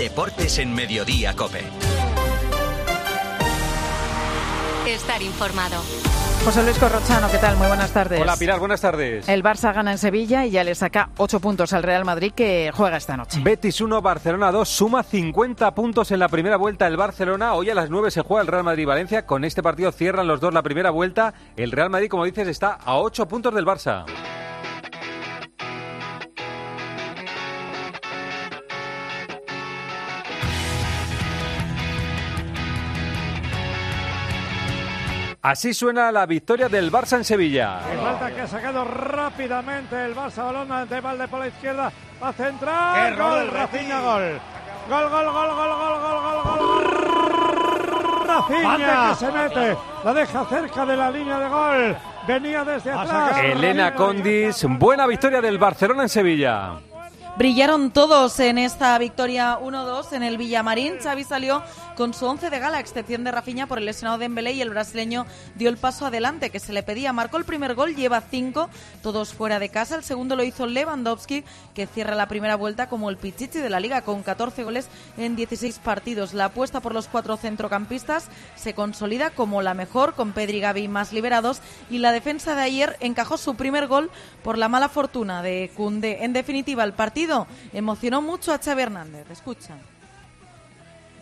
Deportes en Mediodía Cope. Estar informado. José Luis Corrochano, ¿qué tal? Muy buenas tardes. Hola Pilar, buenas tardes. El Barça gana en Sevilla y ya le saca 8 puntos al Real Madrid que juega esta noche. Betis 1, Barcelona 2, suma 50 puntos en la primera vuelta el Barcelona. Hoy a las 9 se juega el Real Madrid-Valencia. Con este partido cierran los dos la primera vuelta. El Real Madrid, como dices, está a 8 puntos del Barça. Así suena la victoria del Barça en Sevilla. El falta que ha sacado rápidamente el Barça balón de Valde por la izquierda. Va a centrar. Gol, Rafinha, gol. Gol, gol, gol, gol, gol, gol, gol, gol. Rafinha que se mete. La deja cerca de la línea de gol. Venía desde atrás. Elena Condis, buena victoria del Barcelona en Sevilla. Brillaron todos en esta victoria 1-2 en el Villamarín. Xavi salió con su once de gala, a excepción de Rafinha por el lesionado Dembélé y el brasileño dio el paso adelante que se le pedía. Marcó el primer gol, lleva cinco, todos fuera de casa. El segundo lo hizo Lewandowski, que cierra la primera vuelta como el pichichi de la liga con 14 goles en 16 partidos. La apuesta por los cuatro centrocampistas se consolida como la mejor, con Pedri y Gavi más liberados. Y la defensa de ayer encajó su primer gol por la mala fortuna de Cundé. En definitiva, el partido emocionó mucho a Xavi Hernández. Escucha.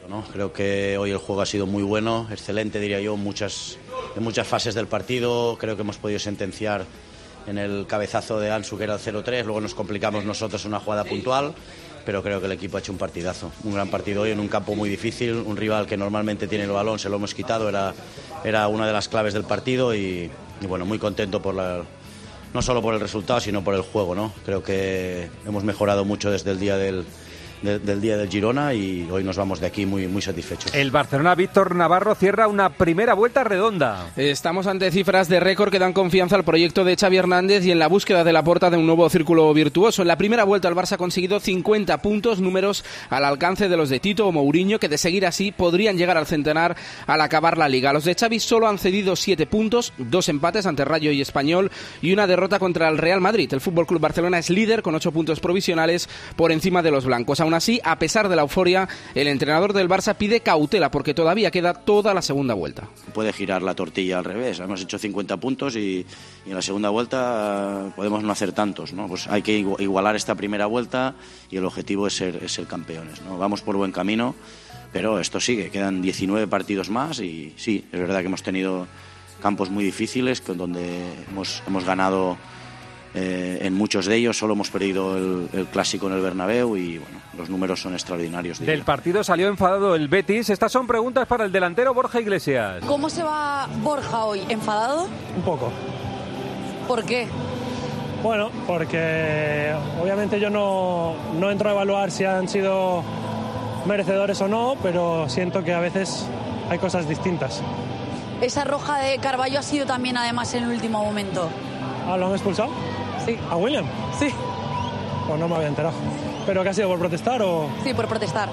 ¿no? Creo que hoy el juego ha sido muy bueno, excelente diría yo, muchas, en muchas fases del partido. Creo que hemos podido sentenciar en el cabezazo de Ansu que era el 0-3, luego nos complicamos nosotros una jugada puntual, pero creo que el equipo ha hecho un partidazo, un gran partido hoy en un campo muy difícil, un rival que normalmente tiene el balón, se lo hemos quitado, era, era una de las claves del partido y, y bueno, muy contento por la, no solo por el resultado, sino por el juego. ¿no? Creo que hemos mejorado mucho desde el día del, de, del día del Girona y hoy nos vamos de aquí muy, muy satisfechos. El Barcelona Víctor Navarro cierra una primera vuelta redonda. Estamos ante cifras de récord que dan confianza al proyecto de Xavi Hernández y en la búsqueda de la puerta de un nuevo círculo virtuoso. En la primera vuelta el Barça ha conseguido 50 puntos, números al alcance de los de Tito o Mourinho, que de seguir así podrían llegar al centenar al acabar la liga. Los de Xavi solo han cedido 7 puntos, dos empates ante Rayo y Español y una derrota contra el Real Madrid. El Fútbol Club Barcelona es líder con 8 puntos provisionales por encima de los blancos. Aún así, a pesar de la euforia, el entrenador del Barça pide cautela porque todavía queda toda la segunda vuelta. Puede girar la tortilla al revés. Hemos hecho 50 puntos y, y en la segunda vuelta eh, podemos no hacer tantos. ¿no? Pues hay que igualar esta primera vuelta y el objetivo es ser, es ser campeones. ¿no? Vamos por buen camino, pero esto sigue. Quedan 19 partidos más y sí, es verdad que hemos tenido campos muy difíciles donde hemos, hemos ganado eh, en muchos de ellos solo hemos perdido el, el, clásico en el Bernabéu y bueno, los números son extraordinarios. Diría. Del partido salió enfadado el Betis. Estas son preguntas para el delantero Borja Iglesias. ¿Cómo se va Borja hoy? ¿Enfadado? Un poco. ¿Por qué? Bueno, porque obviamente yo no, no entro a evaluar si han sido merecedores o no, pero siento que a veces hay cosas distintas. Esa roja de Carballo ha sido también además en el último momento. ¿Ah, lo han expulsado? Sí. ¿A William? Sí. Pues no me había enterado. ¿Pero qué ha sido por protestar o...? Sí, por protestar.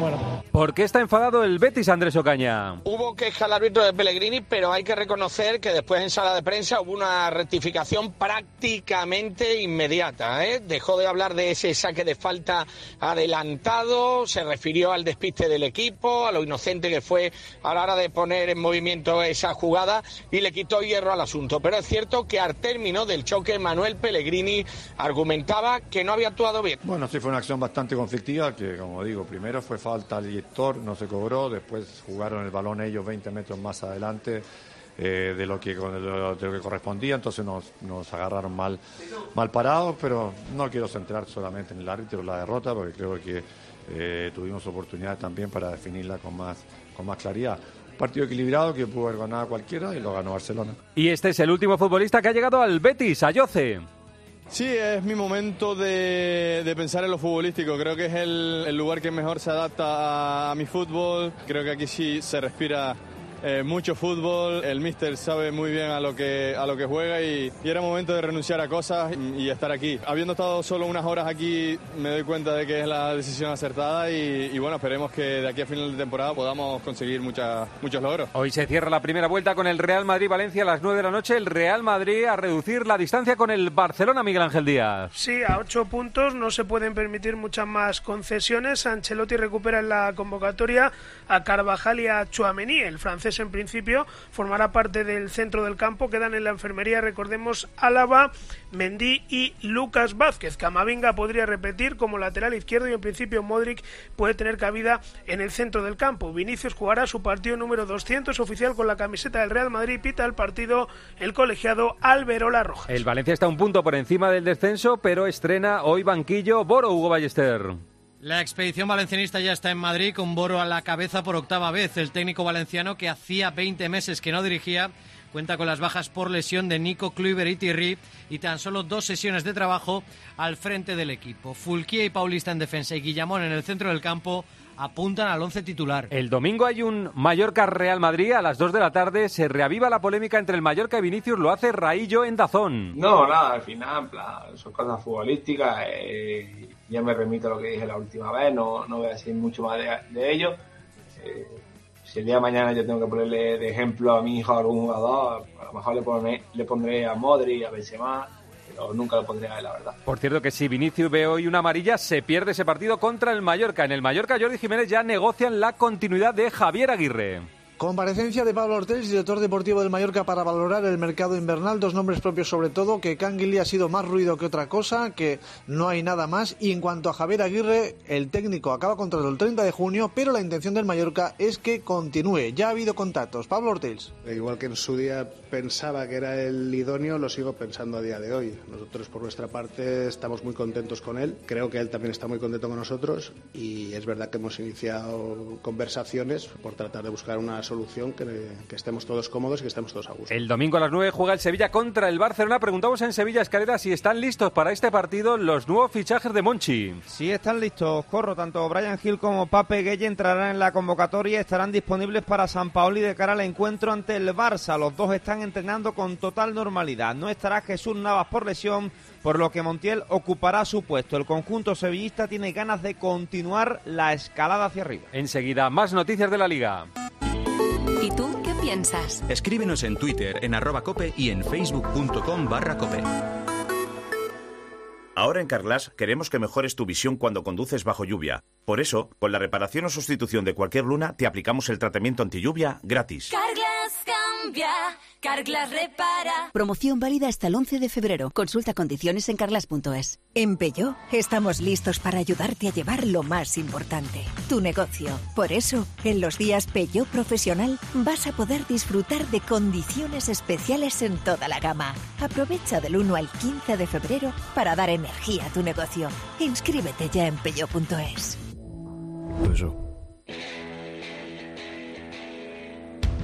Bueno. ¿Por qué está enfadado el Betis, Andrés Ocaña? Hubo queja al árbitro de Pellegrini, pero hay que reconocer que después en sala de prensa hubo una rectificación prácticamente inmediata. ¿eh? Dejó de hablar de ese saque de falta adelantado, se refirió al despiste del equipo, a lo inocente que fue a la hora de poner en movimiento esa jugada y le quitó hierro al asunto. Pero es cierto que al término del choque, Manuel Pellegrini argumentaba que no había actuado bien. Bueno, sí fue una acción bastante conflictiva, que como digo, primero fue falta al no se cobró, después jugaron el balón ellos 20 metros más adelante eh, de, lo que, de, lo, que correspondía, entonces nos, nos agarraron mal, mal parados, pero no quiero centrar solamente en el árbitro la derrota, porque creo que eh, tuvimos oportunidad también para definirla con más, con más claridad. Partido equilibrado que pudo haber ganado cualquiera y lo ganó Barcelona. Y este es el último futbolista que ha llegado al Betis, Ayoce. Sí, es mi momento de, de, pensar en lo futbolístico. Creo que es el, el lugar que mejor se adapta a, a, mi fútbol. Creo que aquí sí se respira eh, mucho fútbol, el míster sabe muy bien a lo que, a lo que juega y, y era momento de renunciar a cosas y, y estar aquí. Habiendo estado solo unas horas aquí, me doy cuenta de que es la decisión acertada y, y bueno, esperemos que de aquí a final de temporada podamos conseguir muchas, muchos logros. Hoy se cierra la primera vuelta con el Real Madrid-Valencia a las 9 de la noche. El Real Madrid a reducir la distancia con el Barcelona, Miguel Ángel Díaz. Sí, a ocho puntos no se pueden permitir muchas más concesiones. Ancelotti recupera en la convocatoria a Carvajal y a Chouameni. El francés en principio formará parte del centro del campo. Quedan en la enfermería, recordemos, Álava, Mendy y Lucas Vázquez. Camavinga podría repetir como lateral izquierdo y en principio Modric puede tener cabida en el centro del campo. Vinicius jugará su partido número 200 oficial con la camiseta del Real Madrid. Pita el partido el colegiado Alberola Rojas. El Valencia está un punto por encima del descenso, pero estrena hoy banquillo Boro Hugo Ballester. La expedición valencianista ya está en Madrid con Boro a la cabeza por octava vez. El técnico valenciano que hacía 20 meses que no dirigía cuenta con las bajas por lesión de Nico Kluivert y Thierry y tan solo dos sesiones de trabajo al frente del equipo. Fulquía y Paulista en defensa y Guillamón en el centro del campo apuntan al once titular. El domingo hay un Mallorca-Real Madrid a las 2 de la tarde. Se reaviva la polémica entre el Mallorca y Vinicius. Lo hace Raillo en Dazón. No, nada, al final, en plan, son cosas futbolísticas. eh, ya me remito a lo que dije la última vez, no, no voy a decir mucho más de, de ello. Eh, si el día de mañana yo tengo que ponerle de ejemplo a mi hijo a algún jugador, a lo mejor le, pone- le pondré a Modri, a Benzema, nunca lo la verdad. Por cierto que si Vinicius ve hoy una amarilla, se pierde ese partido contra el Mallorca. En el Mallorca, Jordi Jiménez ya negocian la continuidad de Javier Aguirre. Comparecencia de Pablo Ortiz, director deportivo del Mallorca, para valorar el mercado invernal. Dos nombres propios sobre todo, que Canguili ha sido más ruido que otra cosa, que no hay nada más. Y en cuanto a Javier Aguirre, el técnico acaba contrato el 30 de junio, pero la intención del Mallorca es que continúe. Ya ha habido contactos. Pablo Ortiz. Igual que en su día pensaba que era el idóneo, lo sigo pensando a día de hoy. Nosotros, por nuestra parte, estamos muy contentos con él. Creo que él también está muy contento con nosotros. Y es verdad que hemos iniciado conversaciones por tratar de buscar una solución que, que estemos todos cómodos y que estemos todos a gusto. El domingo a las 9 juega el Sevilla contra el Barcelona. Preguntamos en Sevilla Escalera si están listos para este partido los nuevos fichajes de Monchi. Sí, están listos. Corro, tanto Brian Hill como Pape Gueye entrarán en la convocatoria y estarán disponibles para San Paoli de cara al encuentro ante el Barça. Los dos están entrenando con total normalidad. No estará Jesús Navas por lesión, por lo que Montiel ocupará su puesto. El conjunto sevillista tiene ganas de continuar la escalada hacia arriba. Enseguida, más noticias de la Liga. ¿Y tú qué piensas? Escríbenos en Twitter en arroba cope y en facebook.com barra cope. Ahora en Carglass queremos que mejores tu visión cuando conduces bajo lluvia. Por eso, con la reparación o sustitución de cualquier luna, te aplicamos el tratamiento anti lluvia gratis. Carglass cambia, Carglass repara. Promoción válida hasta el 11 de febrero. Consulta condiciones en carglass.es. En Peugeot estamos listos para ayudarte a llevar lo más importante, tu negocio. Por eso, en los días Peugeot Profesional vas a poder disfrutar de condiciones especiales en toda la gama. Aprovecha del 1 al 15 de febrero para dar energía a tu negocio. Inscríbete ya en peugeot.es.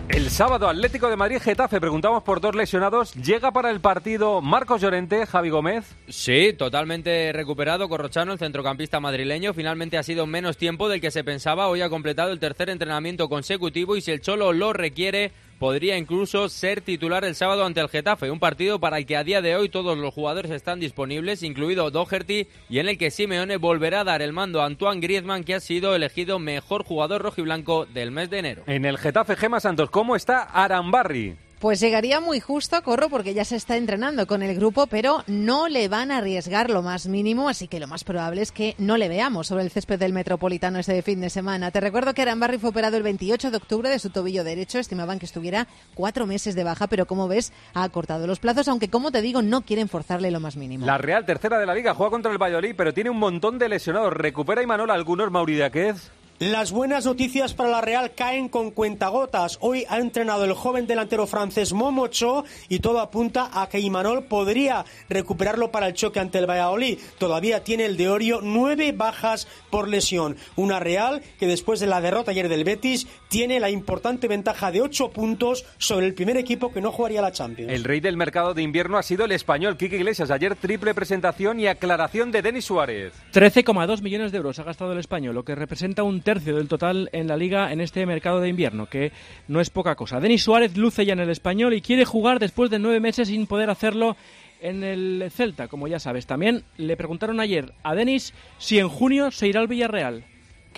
El sábado, Atlético de Madrid, Getafe. Preguntamos por dos lesionados. ¿Llega para el partido Marcos Llorente, Javi Gómez? Sí, totalmente recuperado Corrochano, el centrocampista madrileño. Finalmente ha sido menos tiempo del que se pensaba. Hoy ha completado el tercer entrenamiento consecutivo y si el Cholo lo requiere, podría incluso ser titular el sábado ante el Getafe. Un partido para el que a día de hoy todos los jugadores están disponibles, incluido Doherty, y en el que Simeone volverá a dar el mando a Antoine Griezmann, que ha sido elegido mejor jugador rojiblanco del mes de enero. En el Getafe, Gema Santos, ¿cómo está Arambarri? Pues llegaría muy justo a Corro porque ya se está entrenando con el grupo, pero no le van a arriesgar lo más mínimo, así que lo más probable es que no le veamos sobre el césped del Metropolitano este fin de semana. Te recuerdo que Arambarri fue operado el 28 de octubre de su tobillo derecho, estimaban que estuviera cuatro meses de baja, pero como ves ha acortado los plazos, aunque como te digo no quieren forzarle lo más mínimo. La Real, tercera de la Liga, juega contra el Valladolid, pero tiene un montón de lesionados. ¿Recupera Imanol algunos, Mauridaquez? Las buenas noticias para la Real caen con cuentagotas. Hoy ha entrenado el joven delantero francés Momocho y todo apunta a que Imanol podría recuperarlo para el choque ante el Valladolid. Todavía tiene el de Orio nueve bajas por lesión. Una Real que después de la derrota ayer del Betis tiene la importante ventaja de ocho puntos sobre el primer equipo que no jugaría la Champions. El rey del mercado de invierno ha sido el español Quique Iglesias. Ayer triple presentación y aclaración de Denis Suárez. 13,2 millones de euros ha gastado el español, lo que representa un tercio del total en la liga en este mercado de invierno, que no es poca cosa. Denis Suárez luce ya en el español y quiere jugar después de nueve meses sin poder hacerlo en el Celta, como ya sabes. También le preguntaron ayer a Denis si en junio se irá al Villarreal.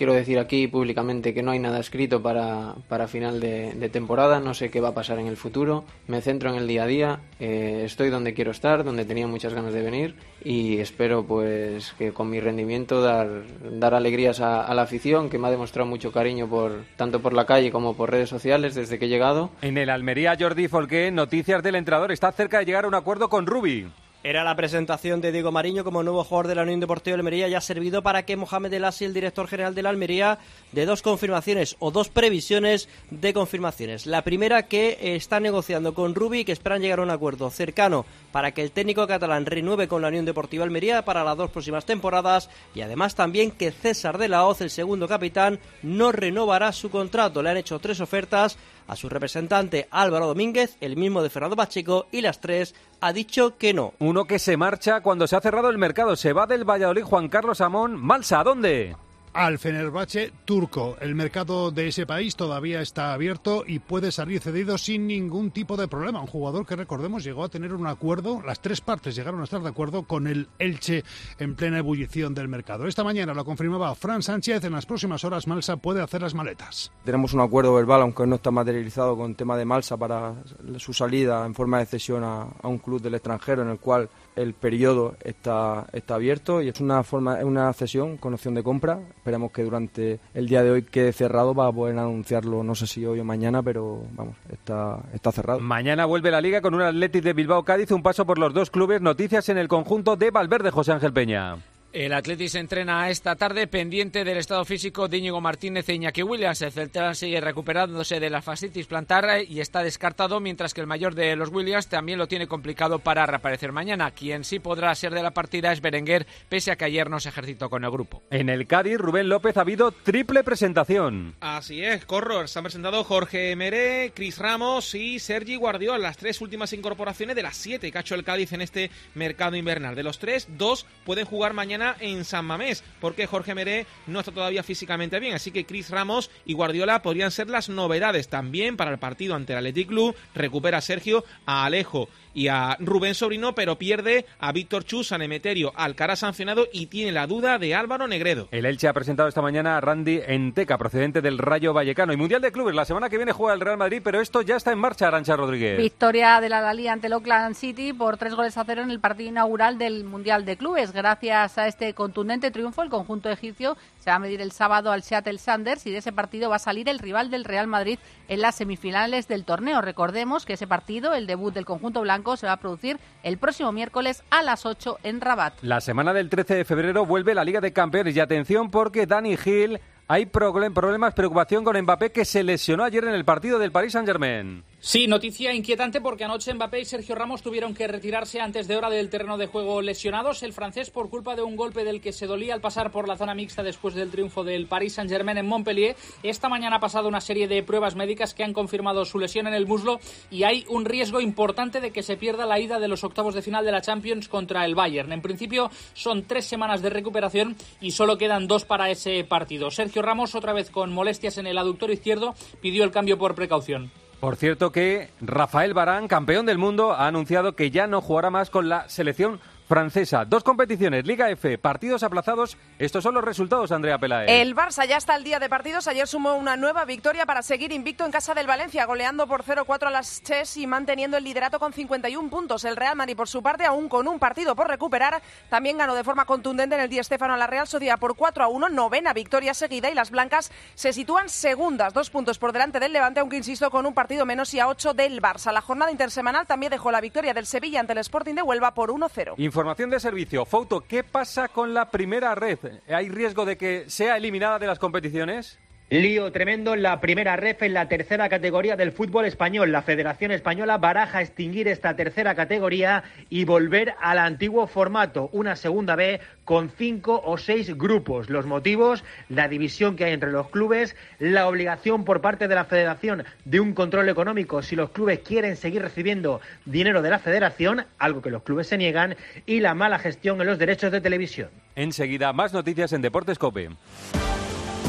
Quiero decir aquí públicamente que no hay nada escrito para, para final de, de temporada, no sé qué va a pasar en el futuro, me centro en el día a día, eh, estoy donde quiero estar, donde tenía muchas ganas de venir y espero pues que con mi rendimiento dar, dar alegrías a, a la afición que me ha demostrado mucho cariño por tanto por la calle como por redes sociales desde que he llegado. En el Almería, Jordi Folqué, noticias del entrenador, está cerca de llegar a un acuerdo con Rubi. Era la presentación de Diego Mariño como nuevo jugador de la Unión Deportiva de Almería y ha servido para que Mohamed El Asi, el director general de la Almería, de dos confirmaciones o dos previsiones de confirmaciones. La primera que está negociando con Rubi que esperan llegar a un acuerdo cercano para que el técnico catalán renueve con la Unión Deportiva Almería para las dos próximas temporadas y además también que César de la Hoz, el segundo capitán, no renovará su contrato. Le han hecho tres ofertas a su representante Álvaro Domínguez, el mismo de Fernando Pacheco, y las tres ha dicho que no. Uno que se marcha cuando se ha cerrado el mercado. Se va del Valladolid Juan Carlos Amón. Malsa, ¿a dónde? Al Fenerbahce turco. El mercado de ese país todavía está abierto y puede salir cedido sin ningún tipo de problema. Un jugador que recordemos llegó a tener un acuerdo, las tres partes llegaron a estar de acuerdo con el Elche en plena ebullición del mercado. Esta mañana lo confirmaba Fran Sánchez, en las próximas horas Malsa puede hacer las maletas. Tenemos un acuerdo verbal, aunque no está materializado con tema de Malsa para su salida en forma de cesión a un club del extranjero en el cual el periodo está, está abierto y es una forma es una cesión con opción de compra. Esperamos que durante el día de hoy quede cerrado para poder anunciarlo, no sé si hoy o mañana, pero vamos, está, está cerrado. Mañana vuelve la liga con un Atlético de Bilbao Cádiz, un paso por los dos clubes, noticias en el conjunto de Valverde José Ángel Peña. El Atleti se entrena esta tarde pendiente del estado físico de Íñigo Martínez e Iñaki Williams. El Celta sigue recuperándose de la fascitis plantar y está descartado, mientras que el mayor de los Williams también lo tiene complicado para reaparecer mañana. Quien sí podrá ser de la partida es Berenguer, pese a que ayer no se ejercitó con el grupo. En el Cádiz, Rubén López ha habido triple presentación. Así es, Corro. Se han presentado Jorge Meré, Cris Ramos y Sergi Guardiola, las tres últimas incorporaciones de las siete que ha hecho el Cádiz en este mercado invernal. De los tres, dos pueden jugar mañana en San Mamés, porque Jorge Meré no está todavía físicamente bien, así que Cris Ramos y Guardiola podrían ser las novedades también para el partido ante el Athletic Club. Recupera a Sergio, a Alejo y a Rubén Sobrino, pero pierde a Víctor Chus, a Nemeterio, Alcaraz sancionado y tiene la duda de Álvaro Negredo. El Elche ha presentado esta mañana a Randy Enteca, procedente del Rayo Vallecano. Y Mundial de Clubes, la semana que viene juega el Real Madrid, pero esto ya está en marcha, Arancha Rodríguez. Victoria de la Lali ante el Oakland City por tres goles a cero en el partido inaugural del Mundial de Clubes. Gracias a este contundente triunfo, el conjunto egipcio se va a medir el sábado al Seattle Sanders y de ese partido va a salir el rival del Real Madrid en las semifinales del torneo. Recordemos que ese partido, el debut del conjunto blanco, se va a producir el próximo miércoles a las 8 en Rabat. La semana del 13 de febrero vuelve la Liga de Campeones y atención porque Dani Gil hay problemas, preocupación con Mbappé que se lesionó ayer en el partido del Paris Saint-Germain. Sí, noticia inquietante porque anoche Mbappé y Sergio Ramos tuvieron que retirarse antes de hora del terreno de juego lesionados. El francés por culpa de un golpe del que se dolía al pasar por la zona mixta después del triunfo del Paris Saint-Germain en Montpellier. Esta mañana ha pasado una serie de pruebas médicas que han confirmado su lesión en el muslo y hay un riesgo importante de que se pierda la ida de los octavos de final de la Champions contra el Bayern. En principio son tres semanas de recuperación y solo quedan dos para ese partido. Sergio Ramos, otra vez con molestias en el aductor izquierdo, pidió el cambio por precaución. Por cierto que Rafael Barán, campeón del mundo, ha anunciado que ya no jugará más con la selección francesa. Dos competiciones, Liga F, partidos aplazados. Estos son los resultados, Andrea Pelaez. El Barça ya está al día de partidos. Ayer sumó una nueva victoria para seguir invicto en casa del Valencia, goleando por 0-4 a las Ches y manteniendo el liderato con 51 puntos. El Real Madrid, por su parte, aún con un partido por recuperar, también ganó de forma contundente en el Di Stéfano a la Real Sociedad por 4-1, novena victoria seguida y las blancas se sitúan segundas, dos puntos por delante del Levante, aunque insisto, con un partido menos y a 8 del Barça. La jornada intersemanal también dejó la victoria del Sevilla ante el Sporting de Huelva por 1-0. Información de servicio. Foto, ¿qué pasa con la primera red? ¿Hay riesgo de que sea eliminada de las competiciones? Lío tremendo en la primera ref en la tercera categoría del fútbol español. La Federación Española baraja extinguir esta tercera categoría y volver al antiguo formato, una segunda B con cinco o seis grupos. Los motivos, la división que hay entre los clubes, la obligación por parte de la Federación de un control económico si los clubes quieren seguir recibiendo dinero de la Federación, algo que los clubes se niegan, y la mala gestión en los derechos de televisión. Enseguida, más noticias en Deportes Cope.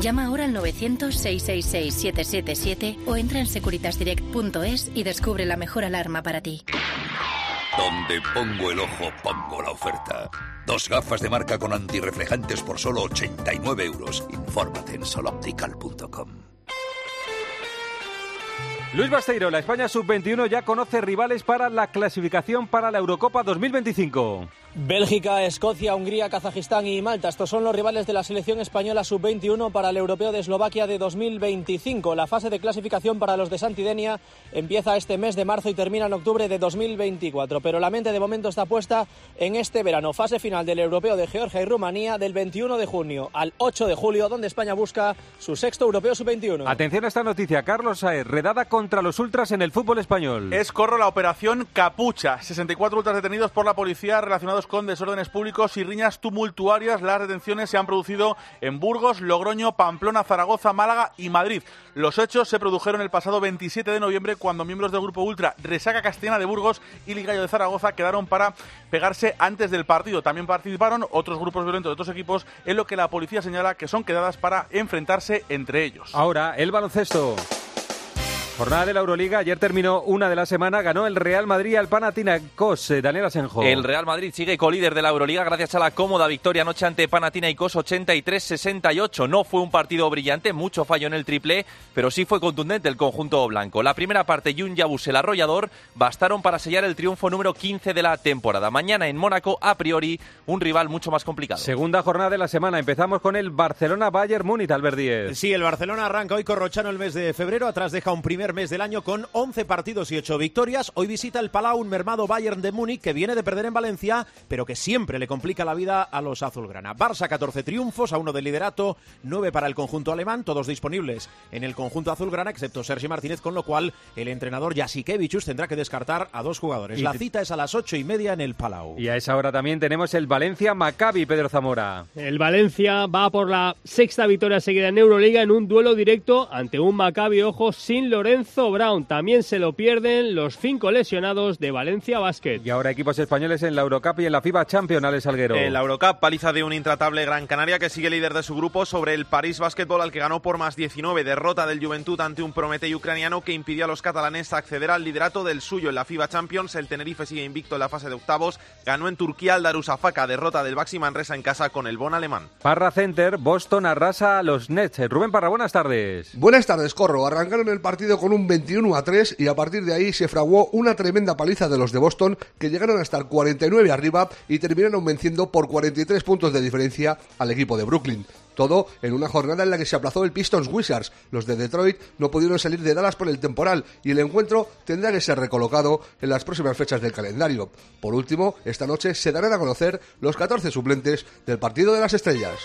Llama ahora al 900-666-777 o entra en securitasdirect.es y descubre la mejor alarma para ti. Donde pongo el ojo, pongo la oferta. Dos gafas de marca con antirreflejantes por solo 89 euros. Infórmate en soloptical.com. Luis Basteiro, la España sub-21 ya conoce rivales para la clasificación para la Eurocopa 2025. Bélgica, Escocia, Hungría, Kazajistán y Malta. Estos son los rivales de la selección española sub-21 para el Europeo de Eslovaquia de 2025. La fase de clasificación para los de Santidenia empieza este mes de marzo y termina en octubre de 2024. Pero la mente de momento está puesta en este verano. Fase final del Europeo de Georgia y Rumanía del 21 de junio al 8 de julio, donde España busca su sexto Europeo sub-21. Atención a esta noticia. Carlos Saez, redada contra los ultras en el fútbol español. Es corro la operación Capucha. 64 ultras detenidos por la policía relacionados con desórdenes públicos y riñas tumultuarias. Las detenciones se han producido en Burgos, Logroño, Pamplona, Zaragoza, Málaga y Madrid. Los hechos se produjeron el pasado 27 de noviembre cuando miembros del grupo Ultra Resaca Castellana de Burgos y Ligallo de Zaragoza quedaron para pegarse antes del partido. También participaron otros grupos violentos de otros equipos en lo que la policía señala que son quedadas para enfrentarse entre ellos. Ahora, el baloncesto. Jornada de la Euroliga, ayer terminó una de la semana, ganó el Real Madrid al Panathinaikos, eh, Daniel Asenjo. El Real Madrid sigue colíder de la Euroliga gracias a la cómoda victoria anoche ante Panathinaikos 83-68. No fue un partido brillante, mucho fallo en el triple, pero sí fue contundente el conjunto blanco. La primera parte Jun Yabus, el arrollador, bastaron para sellar el triunfo número 15 de la temporada. Mañana en Mónaco, a priori, un rival mucho más complicado. Segunda jornada de la semana, empezamos con el Barcelona-Bayern Múnich, Albert Díez. Sí, el Barcelona arranca hoy corrochano el mes de febrero, atrás deja un primer mes del año con 11 partidos y 8 victorias. Hoy visita el Palau un mermado Bayern de Múnich que viene de perder en Valencia, pero que siempre le complica la vida a los azulgrana. Barça 14 triunfos, a uno del liderato, 9 para el conjunto alemán, todos disponibles en el conjunto azulgrana, excepto Sergi Martínez, con lo cual el entrenador Jasikevichus tendrá que descartar a dos jugadores. La cita es a las ocho y media en el Palau. Y a esa hora también tenemos el Valencia-Maccabi, Pedro Zamora. El Valencia va por la sexta victoria seguida en Euroliga en un duelo directo ante un Maccabi, ojo, sin Lorenzo Brown. También se lo pierden los cinco lesionados de Valencia Basket. Y ahora equipos españoles en la Eurocup y en la FIBA Champions, Alex Salguero. En la Eurocup, paliza de un intratable Gran Canaria que sigue líder de su grupo sobre el París Basketball al que ganó por más 19. Derrota del Juventud ante un Prometei ucraniano que impidió a los catalanes acceder al liderato del suyo en la FIBA Champions. El Tenerife sigue invicto en la fase de octavos. Ganó en Turquía al Darussafaka. Derrota del Baxi Manresa en casa con el Bon alemán. Parra Center, Boston arrasa a los Nets. Rubén Parra, buenas tardes. Buenas tardes, Corro. Arrancaron el partido con un 21 a 3 y a partir de ahí se fraguó una tremenda paliza de los de Boston que llegaron a estar 49 arriba y terminaron venciendo por 43 puntos de diferencia al equipo de Brooklyn. Todo en una jornada en la que se aplazó el Pistons Wizards. Los de Detroit no pudieron salir de Dallas por el temporal y el encuentro tendrá que ser recolocado en las próximas fechas del calendario. Por último, esta noche se darán a conocer los 14 suplentes del Partido de las Estrellas.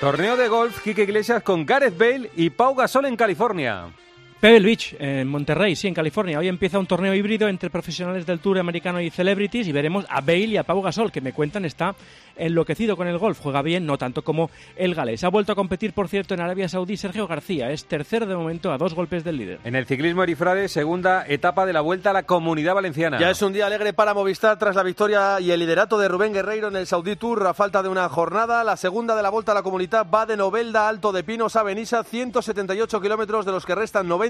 Torneo de golf, Quique Iglesias con Gareth Bale y Pau Gasol en California. Pebble Beach, en Monterrey, sí, en California. Hoy empieza un torneo híbrido entre profesionales del Tour americano y celebrities y veremos a Bale y a Pau Gasol, que me cuentan está enloquecido con el golf. Juega bien, no tanto como el galés. Ha vuelto a competir, por cierto, en Arabia Saudí Sergio García. Es tercero de momento a dos golpes del líder. En el ciclismo Erifrade, segunda etapa de la Vuelta a la Comunidad Valenciana. Ya es un día alegre para Movistar tras la victoria y el liderato de Rubén Guerreiro en el Saudí Tour a falta de una jornada. La segunda de la Vuelta a la Comunidad va de Novelda, Alto de Pinos a Benissa, 178 kilómetros de los que restan 90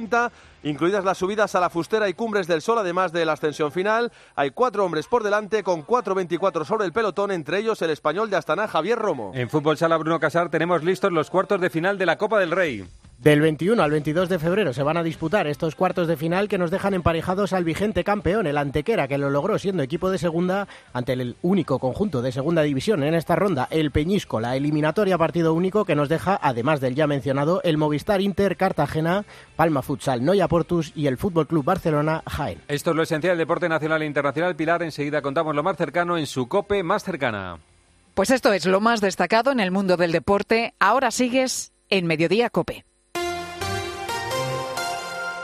incluidas las subidas a la Fustera y Cumbres del Sol, además de la ascensión final. Hay cuatro hombres por delante con 4.24 sobre el pelotón, entre ellos el español de Astana, Javier Romo. En Fútbol Sala Bruno Casar tenemos listos los cuartos de final de la Copa del Rey. Del 21 al 22 de febrero se van a disputar estos cuartos de final que nos dejan emparejados al vigente campeón, el Antequera, que lo logró siendo equipo de segunda ante el único conjunto de segunda división en esta ronda, el Peñisco, la eliminatoria partido único que nos deja, además del ya mencionado, el Movistar Inter Cartagena, Palma Futsal Noya Portus y el Fútbol Club Barcelona Jaén. Esto es lo esencial del deporte nacional e internacional. Pilar, enseguida contamos lo más cercano en su COPE más cercana. Pues esto es lo más destacado en el mundo del deporte. Ahora sigues en Mediodía Cope.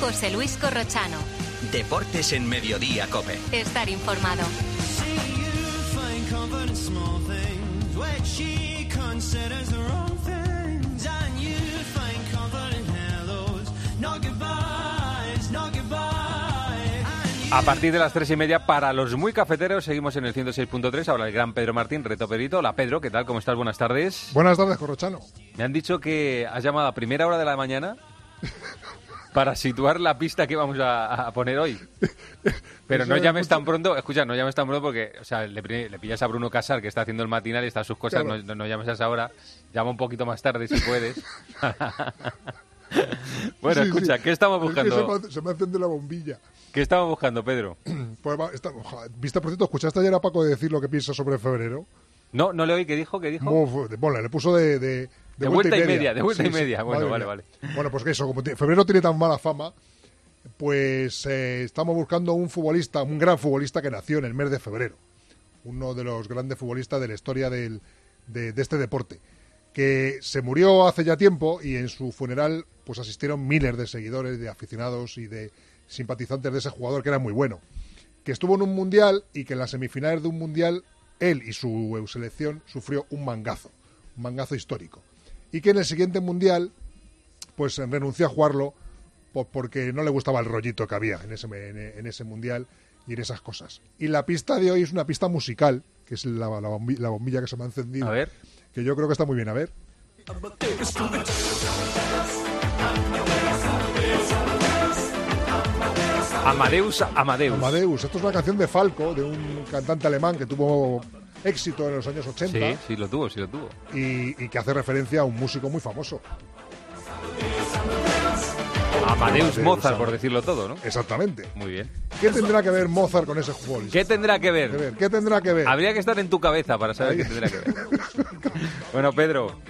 José Luis Corrochano. Deportes en Mediodía Cope. Estar informado. A partir de las tres y media, para los muy cafeteros, seguimos en el 106.3. Ahora el gran Pedro Martín, reto Pedrito. Hola Pedro, ¿qué tal? ¿Cómo estás? Buenas tardes. Buenas tardes, Corrochano. Me han dicho que has llamado a primera hora de la mañana para situar la pista que vamos a, a poner hoy. Pero no llames es tan pronto, escucha, no llames tan pronto porque, o sea, le, le pillas a Bruno Casar que está haciendo el matinal y está a sus cosas, Claro. no, no llames a esa hora, llama un poquito más tarde si puedes. bueno, Sí, escucha, sí. ¿qué estamos Es que buscando? se, me, se me enciende la bombilla. ¿Qué estamos buscando, Pedro? Pues va, está- ¿Viste, por cierto, escuchaste ayer a Paco decir lo que piensa sobre febrero? No, no le oí, ¿qué dijo? ¿Qué dijo? Bueno, le puso de... De, De vuelta y media, de vuelta y media. Bueno, madre vale, mía. Bueno, pues que eso, como febrero tiene tan mala fama, pues eh, estamos buscando un futbolista, un gran futbolista que nació en el mes de febrero. Uno de los grandes futbolistas de la historia del- de, de este deporte. Que se murió hace ya tiempo y en su funeral pues asistieron miles de seguidores, de aficionados y de simpatizantes de ese jugador que era muy bueno. Que estuvo en un mundial y que en las semifinales de un mundial él y su selección sufrió un mangazo, un mangazo histórico. Y que en el siguiente mundial pues renunció a jugarlo po- porque no le gustaba el rollito que había en ese, en, ese mundial y en esas cosas. Y la pista de hoy es una pista musical, que es la, la bombi- la bombilla que se me ha encendido. A ver. Que yo creo que está muy bien. A ver. Amadeus, Amadeus. Amadeus. Esto es una canción de Falco, de un cantante alemán que tuvo éxito en los años 80 Sí, sí lo tuvo, sí lo tuvo. y, y que hace referencia a un músico muy famoso. Amadeus Mozart, por decirlo todo, ¿no? Exactamente. Muy bien. ¿Qué tendrá que ver Mozart con ese futbolista? ¿Qué tendrá que ver? ¿Qué tendrá que ver? Habría que estar en tu cabeza para saber Ahí. qué tendrá que ver. Bueno, Pedro,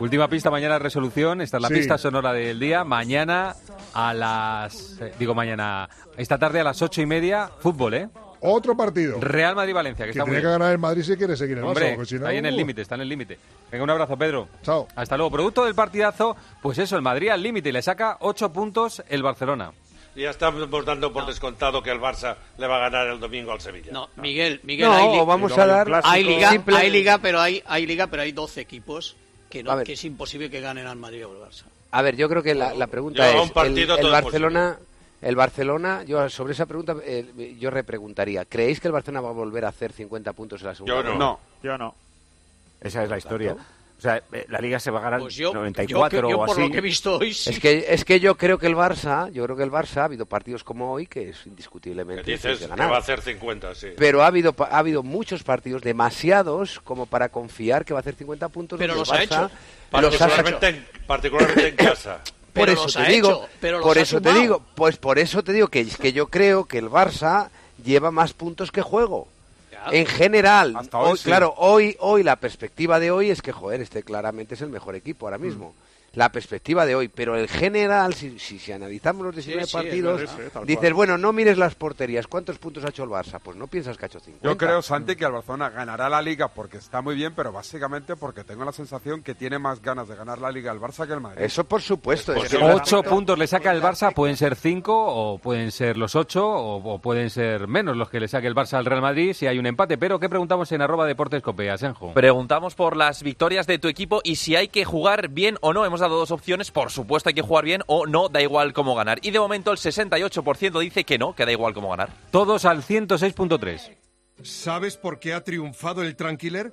última pista, mañana resolución. Esta es la Sí. pista sonora del día. Mañana a las... eh, digo mañana... Esta tarde a las ocho y media, fútbol, ¿eh? Otro partido. Real Madrid-Valencia, que, Que está muy tiene que bien. ganar el Madrid si quiere seguir en el Hombre, Barça, porque si no, está ahí en el uh. límite, está en el límite. Venga, un abrazo, Pedro. Chao. Hasta luego. Producto del partidazo, pues eso, el Madrid al límite y le saca ocho puntos el Barcelona. Y ya estamos dando por descontado que el Barça le va a ganar el domingo al Sevilla. No, Miguel, Miguel, No, hay, li- vamos a dar- hay liga, simple- hay liga, pero hay, hay liga, pero hay 12 equipos que, no, que es imposible que ganen al Madrid o al Barça. A ver, yo creo que la, la pregunta es un partido el, Barcelona, el Barcelona, yo sobre esa pregunta eh, yo repreguntaría, ¿creéis que el Barcelona va a volver a hacer 50 puntos en la segunda? Yo no. No, yo no. Esa es la historia. O sea, eh, la liga se va a ganar Pues yo- 94 yo que- yo o por así. lo que he visto hoy sí. Es que es que yo creo que el Barça, yo creo que el Barça ha habido partidos como hoy que es indiscutiblemente Que dices que va a hacer 50, sí. Pero ha habido pa- ha habido muchos partidos demasiados como para confiar que va a hacer 50 puntos. Pero los el ha Barça hecho. los ha Particularmente, en, particularmente en casa. Por Pero eso los te ha digo, hecho, pero los por ha eso te digo, pues por eso te digo que, que yo creo que el Barça lleva más puntos que juego. En general, Hasta hoy sí. claro, hoy hoy la perspectiva de hoy es que joder, este claramente es el mejor equipo ahora mismo. La perspectiva de hoy, pero en general, si, si, si analizamos los 19 sí, es partidos, dices, bueno, no mires las porterías, ¿cuántos puntos ha hecho el Barça? Pues no piensas que ha hecho 50. Yo creo, Santi, que el Barcelona ganará la Liga porque está muy bien, pero básicamente porque tengo la sensación que tiene más ganas de ganar la Liga el Barça que el Madrid. Eso por supuesto. es que- Ocho puntos le saca el Barça, pueden ser cinco o pueden ser los ocho o, o pueden ser menos los que le saque el Barça al Real Madrid si hay un empate. Pero ¿qué preguntamos en arroba deportes Asenjo? Preguntamos por las victorias de tu equipo y si hay que jugar bien o no. Hemos dado dos opciones. Por supuesto hay que jugar bien o no, da igual cómo ganar. Y de momento el 68% dice que no, que da igual cómo ganar. Todos al 106.3. ¿Sabes por qué ha triunfado el Tranquiler?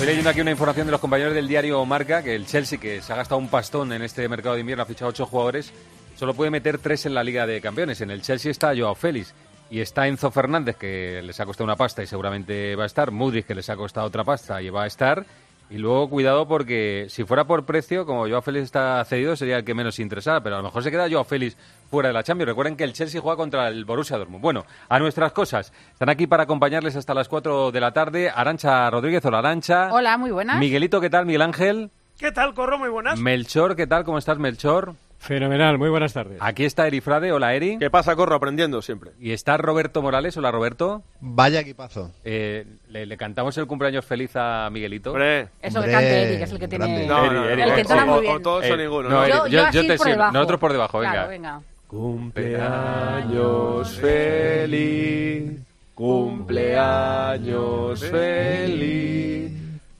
Estoy leyendo aquí una información de los compañeros del diario Marca, que el Chelsea, que se ha gastado un pastón en este mercado de invierno, ha fichado ocho jugadores, solo puede meter tres en la Liga de Campeones. En el Chelsea está Joao Félix y está Enzo Fernández, que les ha costado una pasta y seguramente va a estar. Mudrik, que les ha costado otra pasta y va a estar. Y luego, cuidado, porque si fuera por precio, como Joao Félix está cedido, sería el que menos interesara, pero a lo mejor se queda Joao Félix fuera de la Champions. Recuerden que el Chelsea juega contra el Borussia Dortmund. Bueno, a nuestras cosas. Están aquí para acompañarles hasta las 4 de la tarde. Arancha Rodríguez, hola Arancha. Hola, muy buenas. Miguelito, ¿qué tal? Miguel Ángel. ¿Qué tal, Corro? Muy buenas. Melchor, ¿qué tal? ¿Cómo estás, Melchor? Fenomenal, muy buenas tardes. Aquí está Eri Frade, hola Eri. ¿Qué pasa, Corro? Aprendiendo siempre. Y está Roberto Morales, hola Roberto. Vaya equipazo. Eh, le, le cantamos el cumpleaños feliz a Miguelito. Hombre. Eso que cante Eri, que es el que tiene... No, no, Eri, no, el que muy o- bien. o todos o ninguno. no. Eri, Yo, yo- yo yo así te por sigo. Nosotros por debajo, venga. Claro, venga. Cumpleaños feliz, cumpleaños feliz,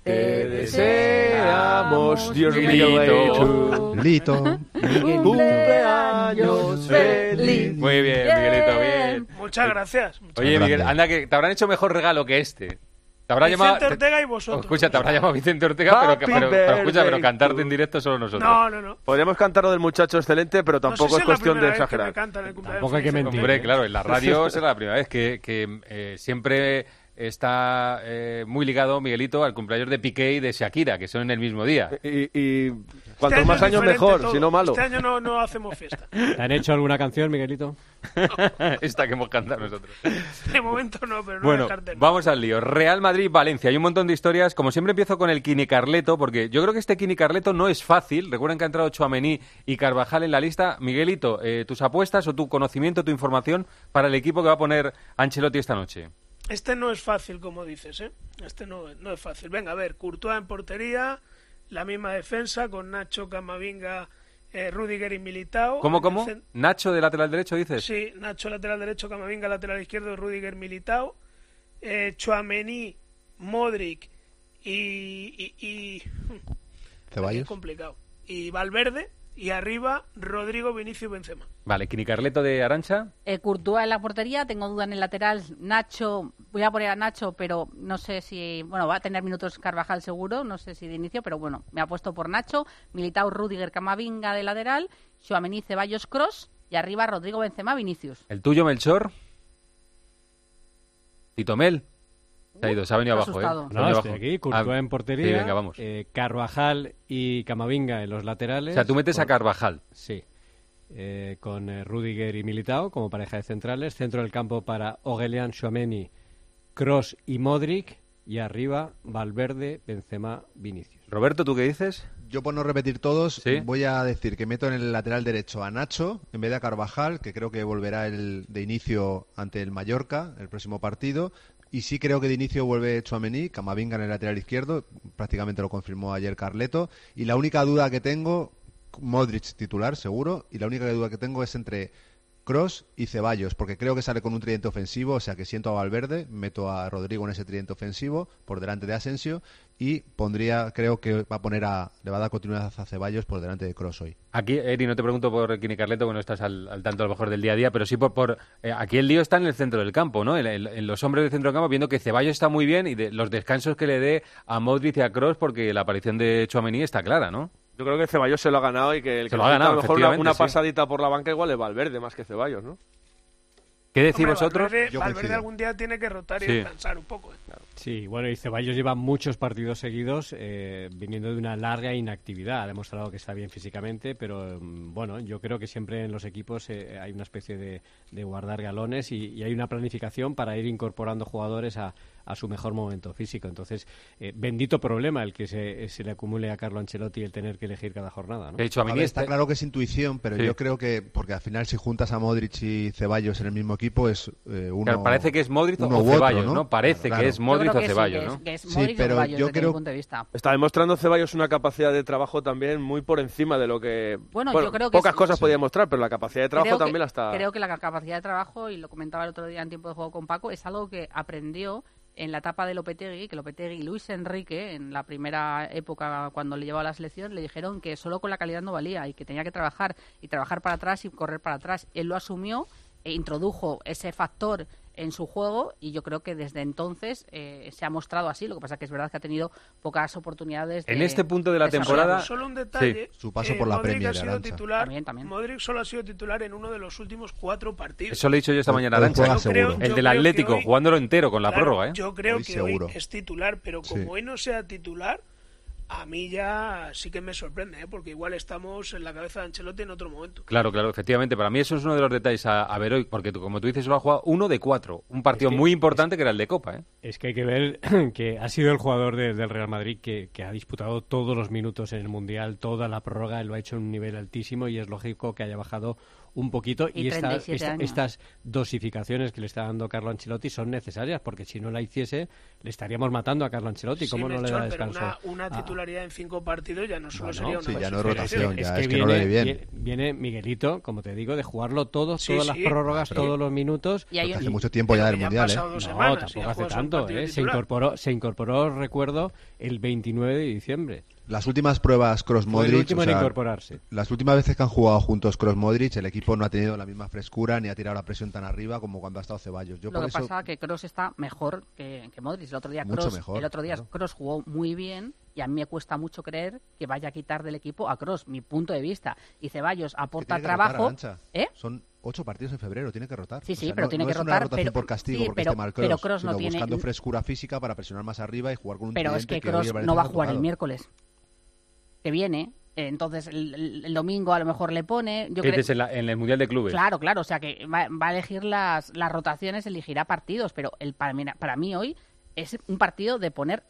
te deseamos, Dios mío, Lito. cumpleaños feliz. Muy bien, Miguelito, bien. Muchas gracias. Oye, Miguel, anda que te habrán hecho mejor regalo que este. Te habrá Vicente llamado. te- Ortega y vosotros. Escucha, te habrá llamado Vicente Ortega, pero, pero, pero escucha, pero cantarte en directo solo nosotros. No, no, no. Podríamos cantar lo del muchacho excelente, pero No sé tampoco si es cuestión la de primera vez que exagerar. me cantan el cumpleaños Tampoco hay que mentir. Hombre, claro, en la radio será la primera vez que, que, eh, siempre está eh, muy ligado Miguelito al cumpleaños de Piqué y de Shakira, que son en el mismo día. Y, y Este cuantos año más años mejor, todo. si no malo. Este año no, no hacemos fiesta. ¿Te han hecho alguna canción, Miguelito? Esta que hemos cantado nosotros. De momento no, pero no Bueno, descarten. vamos al lío. Real Madrid-Valencia. Hay un montón de historias. Como siempre empiezo con el Kini Carleto, porque yo creo que este Kini Carleto no es fácil. Recuerden que ha entrado Chuamení y Carvajal en la lista. Miguelito, eh, tus apuestas o tu conocimiento, tu información para el equipo que va a poner Ancelotti esta noche. Este no es fácil, como dices, ¿eh? Este no, no es fácil. Venga, a ver, Courtois en portería, la misma defensa con Nacho, Camavinga, eh, Rudiger y Militao. ¿Cómo, cómo? Nacho de lateral derecho, dices. Sí, Nacho lateral derecho, Camavinga lateral izquierdo, Rudiger Militao, eh, Chouameni, Modric y, y, y- Ceballos. Es complicado. Y Valverde y arriba Rodrigo, Vinicius, Benzema. Vale, Kini Carleto de Arancha. Eh, Courtois en la portería, tengo duda en el lateral. Nacho, voy a poner a Nacho, pero no sé si. Bueno, va a tener minutos Carvajal seguro, no sé si de inicio, pero bueno, me ha puesto por Nacho. Militao, Rudiger, Camavinga de lateral. Xuamení, Ceballos, Cross. Y arriba Rodrigo, Benzema, Vinicius. El tuyo, Melchor. Tito Mel. Se ha ido, se ha venido abajo, ¿eh? asustado. No, estoy abajo. aquí, Courtois Ah, en portería, Sí, venga, vamos. eh, Carvajal y Camavinga en los laterales. O sea, tú metes a Carvajal. Sí. Eh, con eh, Rudiger y Militao como pareja de centrales. Centro del campo para Ogelian, Chouameni, Cross y Modric. Y arriba, Valverde, Benzema, Vinicius. Roberto, ¿tú qué dices? Yo por no repetir todos, ¿Sí? voy a decir que meto en el lateral derecho a Nacho en vez de a Carvajal, que creo que volverá el de inicio ante el Mallorca el próximo partido. Y sí creo que de inicio vuelve Chuamení, Camavinga en el lateral izquierdo, prácticamente lo confirmó ayer Carleto. Y la única duda que tengo, Modric titular seguro, y la única duda que tengo es entre Cross y Ceballos, porque creo que sale con un tridente ofensivo, o sea que siento a Valverde, meto a Rodrigo en ese tridente ofensivo por delante de Asensio y pondría, creo que va a poner a, le va a dar continuidad a Ceballos por delante de Cross hoy. Aquí, Eri, no te pregunto por Kini Carleto, porque no estás al, tanto a lo mejor del día a día, pero sí por... eh, aquí el lío está en el centro del campo, ¿no? En los hombres del centro del campo, viendo que Ceballos está muy bien y de los descansos que le dé a Modric y a Cross, porque la aparición de Chouameni está clara, ¿no? Yo creo que Ceballos se lo ha ganado y que el Se que lo ha ganado, a lo mejor una, una sí. pasadita por la banca igual es Valverde más que Ceballos, ¿no? ¿Qué decís Hombre, vosotros? Valverde, Valverde algún día tiene que rotar y Sí. descansar un poco. ¿eh? Sí, bueno, y Ceballos lleva muchos partidos seguidos eh, viniendo de una larga inactividad. Ha demostrado que está bien físicamente, pero mm, bueno, yo creo que siempre en los equipos eh, hay una especie de, de guardar galones y, y hay una planificación para ir incorporando jugadores a, a su mejor momento físico. Entonces, eh, bendito problema el que se, se le acumule a Carlo Ancelotti el tener que elegir cada jornada. ¿no? A ver, está claro que es intuición, pero Sí. yo creo que, porque al final si juntas a Modric y Ceballos en el mismo equipo es eh, uno Claro, parece que es Modric o otro, Ceballos, ¿no? ¿no? Parece Claro. que es Modric o Ceballos, ¿no? Sí, pero yo creo punto de vista. Está demostrando Ceballos una capacidad de trabajo también muy por encima de lo que... Bueno, yo creo que Pocas sí. cosas Sí. podía mostrar, pero la capacidad de trabajo creo también que, la está... Creo que la capacidad de trabajo, y lo comentaba el otro día en tiempo de juego con Paco, es algo que aprendió en la etapa de Lopetegui, que Lopetegui y Luis Enrique, en la primera época cuando le llevaba la selección, le dijeron que solo con la calidad no valía y que tenía que trabajar y trabajar para atrás y correr para atrás. Él lo asumió e introdujo ese factor en su juego y yo creo que desde entonces eh, se ha mostrado así. Lo que pasa que es verdad que ha tenido pocas oportunidades. En de este punto de la temporada- Solo un detalle. Sí. Su paso eh, por la Modric Premier, ha sido titular. También, también. Modric solo ha sido titular en uno de los últimos cuatro partidos. Eso lo he dicho yo esta mañana, hoy Arancha. creo- El del Atlético, hoy- jugándolo entero con la Claro, prórroga, ¿eh? Yo creo Hoy que seguro. hoy es titular, pero como Sí. hoy no sea titular, a mí ya sí que me sorprende, ¿eh? porque igual estamos en la cabeza de Ancelotti en otro momento. Claro, claro, efectivamente. Para mí eso es uno de los detalles a, a ver hoy, porque tú, como tú dices, solo ha jugado uno de cuatro. Un partido Es que- muy importante que era el de Copa, ¿eh? Es que hay que ver que ha sido el jugador de- del Real Madrid que, que ha disputado todos los minutos en el Mundial, toda la prórroga, lo ha hecho en un nivel altísimo y es lógico que haya bajado un poquito. Y esta- 37 esta- años. estas dosificaciones que le está dando Carlo Ancelotti son necesarias porque si no la hiciese le estaríamos matando a Carlo Ancelotti. Sí, ¿Cómo no le da pero descanso? una, Ah, titularidad en cinco partidos ya no solo Bueno, sería una sí, ya no rotación, ya es que no lo viene, ve bien. vie- viene Miguelito, como te digo, de jugarlo todo, Sí, todas sí. las prórrogas, Pero- todos los minutos. Y hay Porque un- hace mucho tiempo ya del Mundial, ¿eh? No, semanas tampoco hace tanto, ¿eh? Se incorporó, se incorporó, recuerdo, el 29 de diciembre. Las últimas pruebas Cross Modric, último o en sea, incorporarse. las últimas veces que han jugado juntos Cross Modric, el equipo no ha tenido la misma frescura ni ha tirado la presión tan arriba como cuando ha estado Ceballos. Yo Lo por que eso pasa que Cross está mejor que, que Modric. El otro día Mucho mejor, el otro día claro. Kroos jugó muy bien y a mí me cuesta mucho creer que vaya a quitar del equipo a Cross, mi punto de vista. Y Ceballos que aporta que rotar, trabajo. ¿Eh? Son ocho partidos en febrero, tiene que rotar. Sí, O sí, sea, pero no- tiene no que es una rotar, rotación pero- por castigo sí, porque pero- esté mal pero Kroos, Kroos no tiene- buscando frescura física para presionar más arriba y jugar con un Pero es que Cross Valencia no va a jugar el miércoles. Que viene. Entonces el, el- domingo a lo mejor le pone. Yo ¿Qué creo- dices en, la- en el Mundial de Clubes? Claro, claro, o sea que va, va a elegir las, las rotaciones, elegirá partidos, pero el para mí, para mí hoy es un partido de poner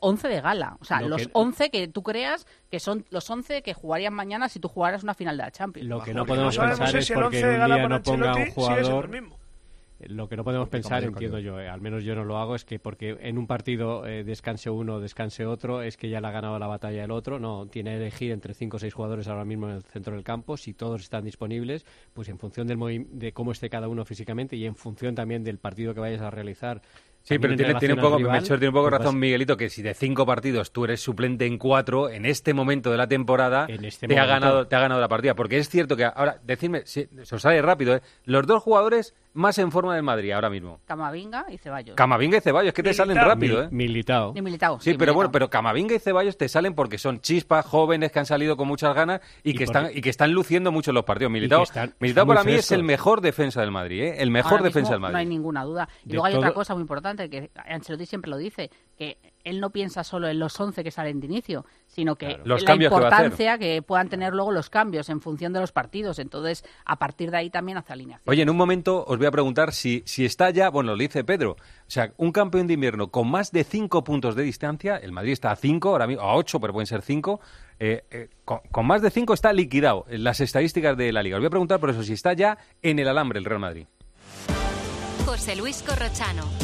11 de gala, o sea, Lo los que- 11 que tú creas que son los 11 que jugarían mañana si tú jugaras una final de la Champions. Lo que no podemos pensar es porque 11 en de un gala día para no ponga un jugador... Lo que no podemos Porque pensar, entiendo yo, eh, al menos yo no lo hago, es que porque en un partido eh, descanse uno, descanse otro, es que ya le ha ganado la batalla el otro. No, tiene que elegir entre cinco o seis jugadores ahora mismo en el centro del campo. Si todos están disponibles, pues en función del de cómo esté cada uno físicamente y en función también del partido que vayas a realizar. Sí, pero en tiene, tiene un poco, rival, Melchor tiene un poco pues razón Miguelito, que si de cinco partidos tú eres suplente en cuatro, en este momento de la temporada este te, ha ganado, te ha ganado la partida. Porque es cierto que, ahora, decidme, si, se os sale rápido, ¿eh? los dos jugadores más en forma del Madrid ahora mismo. Camavinga y Ceballos. Camavinga y Ceballos, que te Militao. salen rápido, ¿eh? Mi- Militao. Ni Militao, Sí, pero Militao. bueno, pero Camavinga y Ceballos te salen porque son chispas, jóvenes que han salido con muchas ganas y, Y que están y que están luciendo mucho en los partidos. Militao, están- Militao para mí es el mejor defensa del Madrid, ¿eh? El mejor Ahora defensa mismo del Madrid. No hay ninguna duda. Y De luego hay otra cosa muy importante que Ancelotti siempre lo dice, que él no piensa solo en los 11 que salen de inicio, sino que Los la cambios que importancia que, puedan tener luego los cambios en función de los partidos. Entonces, a partir de ahí también hace alineación. Oye, en un momento os voy a preguntar si, si está ya, bueno, lo dice Pedro, o sea, un campeón de invierno con más de cinco puntos de distancia, el Madrid está a cinco, ahora mismo a ocho, pero pueden ser cinco, eh, eh, con, con más de cinco está liquidado en las estadísticas de la liga. Os voy a preguntar por eso, si está ya en el alambre el Real Madrid. José Luis Corrochano.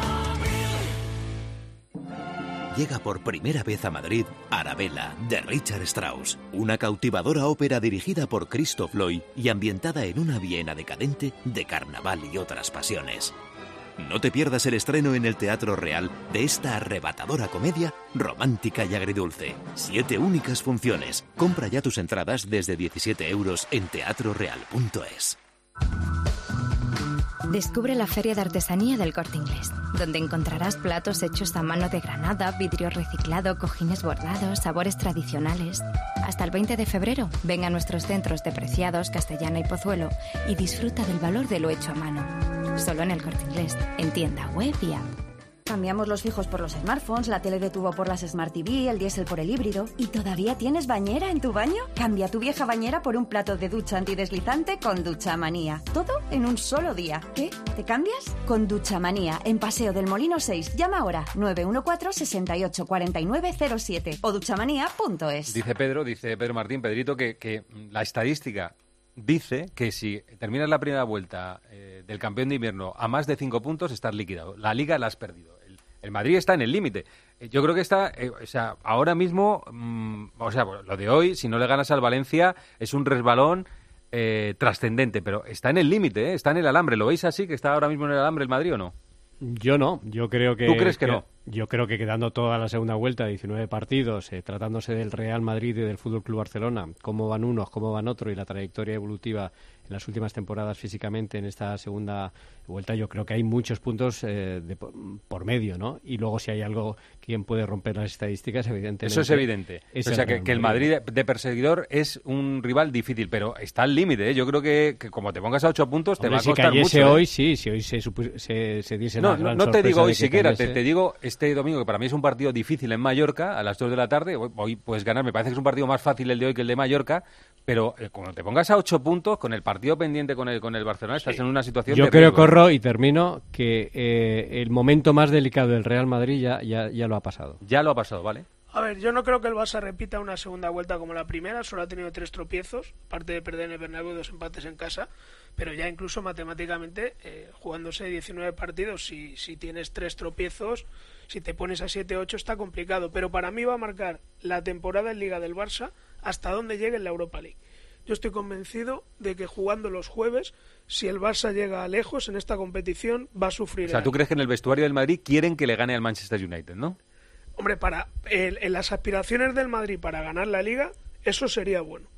Llega por primera vez a Madrid Arabella, de Richard Strauss, una cautivadora ópera dirigida por Christoph Loy y ambientada en una Viena decadente de carnaval y otras pasiones. No te pierdas el estreno en el Teatro Real de esta arrebatadora comedia romántica y agridulce. Siete únicas funciones. Compra ya tus entradas desde 17 euros en teatroreal.es. Descubre la Feria de Artesanía del Corte Inglés, donde encontrarás platos hechos a mano de granada, vidrio reciclado, cojines bordados, sabores tradicionales. Hasta el 20 de febrero, ven a nuestros centros de Preciados, Castellana y Pozuelo y disfruta del valor de lo hecho a mano. Solo en el Corte Inglés, en tienda web y. Cambiamos los fijos por los smartphones, la tele de tubo por las Smart TV, el diésel por el híbrido. ¿Y todavía tienes bañera en tu baño? Cambia tu vieja bañera por un plato de ducha antideslizante con Ducha Manía. Todo en un solo día. ¿Qué? ¿Te cambias? Con Ducha Manía, en Paseo del Molino 6. Llama ahora 914 68 49 07 o duchamanía.es. Dice Pedro, dice Pedro Martín, Pedrito, que, que la estadística dice que si terminas la primera vuelta eh, del campeón de invierno a más de cinco puntos, estás liquidado. La liga la has perdido. El, Madrid está en el límite. Eh, Yo creo que está, eh, o sea, ahora mismo, mm, o sea, lo de hoy, si no le ganas al Valencia, es un resbalón eh, trascendente, pero está en el límite, ¿eh? está en el alambre. ¿Lo veis así, que está ahora mismo en el alambre el Madrid o no? Yo no, yo creo que... ¿Tú crees que no? Yo creo que quedando toda la segunda vuelta, 19 partidos, eh, tratándose del Real Madrid y del Fútbol Club Barcelona, cómo van unos, cómo van otros y la trayectoria evolutiva en las últimas temporadas físicamente en esta segunda vuelta, yo creo que hay muchos puntos eh, de por, medio, ¿no? Y luego si hay algo, quien puede romper las estadísticas, evidentemente. Eso es evidente. es o sea, que, que el Madrid de, perseguidor es un rival difícil, pero está al límite. ¿eh? Yo creo que, que como te pongas a ocho puntos, te va a si costar cayese mucho. ¿eh? hoy, sí, si hoy se, se, se diese No, la no, gran no te digo hoy siquiera, te, cayese. te digo este domingo, que para mí es un partido difícil en Mallorca, a las 2 de la tarde. Hoy, hoy puedes ganar, me parece que es un partido más fácil el de hoy que el de Mallorca, pero eh, cuando te pongas a 8 puntos, con el partido pendiente con el, con el Barcelona, estás en una situación Yo de creo, riesgo, ¿eh? Corro, y termino, que eh, el momento más delicado del Real Madrid ya, ya, ya lo ha pasado. Ya lo ha pasado, ¿vale? A ver, yo no creo que el Barça repita una segunda vuelta como la primera, solo ha tenido tres tropiezos, aparte de perder en el Bernabéu dos empates en casa, pero ya incluso matemáticamente, eh, jugándose 19 partidos, si, si tienes tres tropiezos, si te pones a 7-8 está complicado, pero para mí va a marcar la temporada en Liga del Barça hasta donde llegue en la Europa League. Yo estoy convencido de que jugando los jueves, si el Barça llega lejos en esta competición, va a sufrir. O sea, el ¿tú crees que en el vestuario del Madrid quieren que le gane al Manchester United, no? Hombre, para el- en las aspiraciones del Madrid para ganar la liga, eso sería bueno.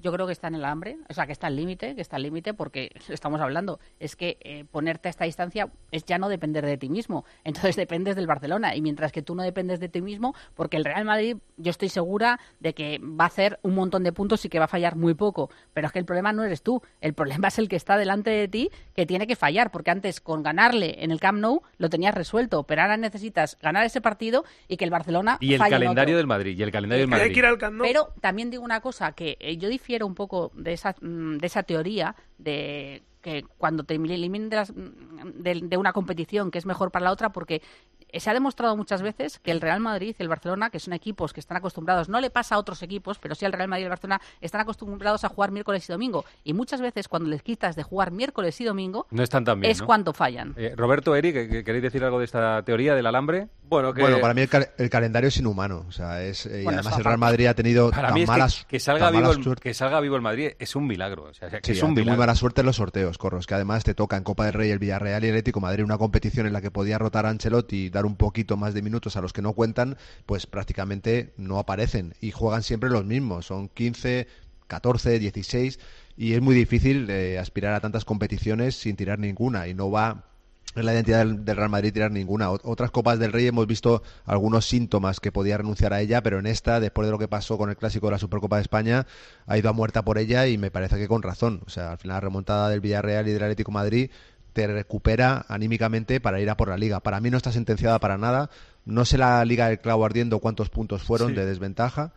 Yo creo que está en el hambre, o sea, que está al límite, que está al límite porque estamos hablando, es que eh, ponerte a esta distancia es ya no depender de ti mismo, entonces dependes del Barcelona. Y mientras que tú no dependes de ti mismo, porque el Real Madrid yo estoy segura de que va a hacer un montón de puntos y que va a fallar muy poco, pero es que el problema no eres tú, el problema es el que está delante de ti que tiene que fallar, porque antes con ganarle en el Camp Nou lo tenías resuelto, pero ahora necesitas ganar ese partido y que el Barcelona Y el falle calendario otro. del Madrid, y el calendario del Madrid. Pero también digo una cosa, que eh, yo difiero un poco de esa, mm, de esa teoría de que cuando te eliminen mm, de, de una competición que es mejor para la otra, porque se ha demostrado muchas veces que el Real Madrid y el Barcelona, que son equipos que están acostumbrados, no le pasa a otros equipos, pero sí al Real Madrid y el Barcelona, están acostumbrados a jugar miércoles y domingo. Y muchas veces cuando les quitas de jugar miércoles y domingo, No están tan bien, es ¿no? cuando fallan. Eh, Roberto, Eric, ¿que- que ¿queréis decir algo de esta teoría del alambre? Bueno, Bueno, para mí el, cal- el calendario es inhumano. O sea, es, eh, y Bueno, además eso el Real. Madrid ha tenido Para tan mí es que- malas que, salga tan vivo el, que salga vivo el Madrid es un milagro. O sea, que Sí, es un muy mala suerte en los sorteos, Corros, que además te toca en Copa del Rey el Villarreal y el Atlético Madrid, una competición en la que podía rotar a Ancelotti y un poquito más de minutos a los que no cuentan, pues prácticamente no aparecen y juegan siempre los mismos, son 15, 14, 16 y es muy difícil eh, aspirar a tantas competiciones sin tirar ninguna y no va en la identidad del, Real Madrid tirar ninguna. Ot- Otras Copas del Rey hemos visto algunos síntomas que podía renunciar a ella, pero en esta, después de lo que pasó con el clásico de la Supercopa de España, ha ido a muerta por ella y me parece que con razón. O sea, al final la remontada del Villarreal y del Atlético Madrid te recupera anímicamente para ir a por la liga. Para mí no está sentenciada para nada. No sé la liga del clavo ardiendo cuántos puntos fueron Sí. de desventaja,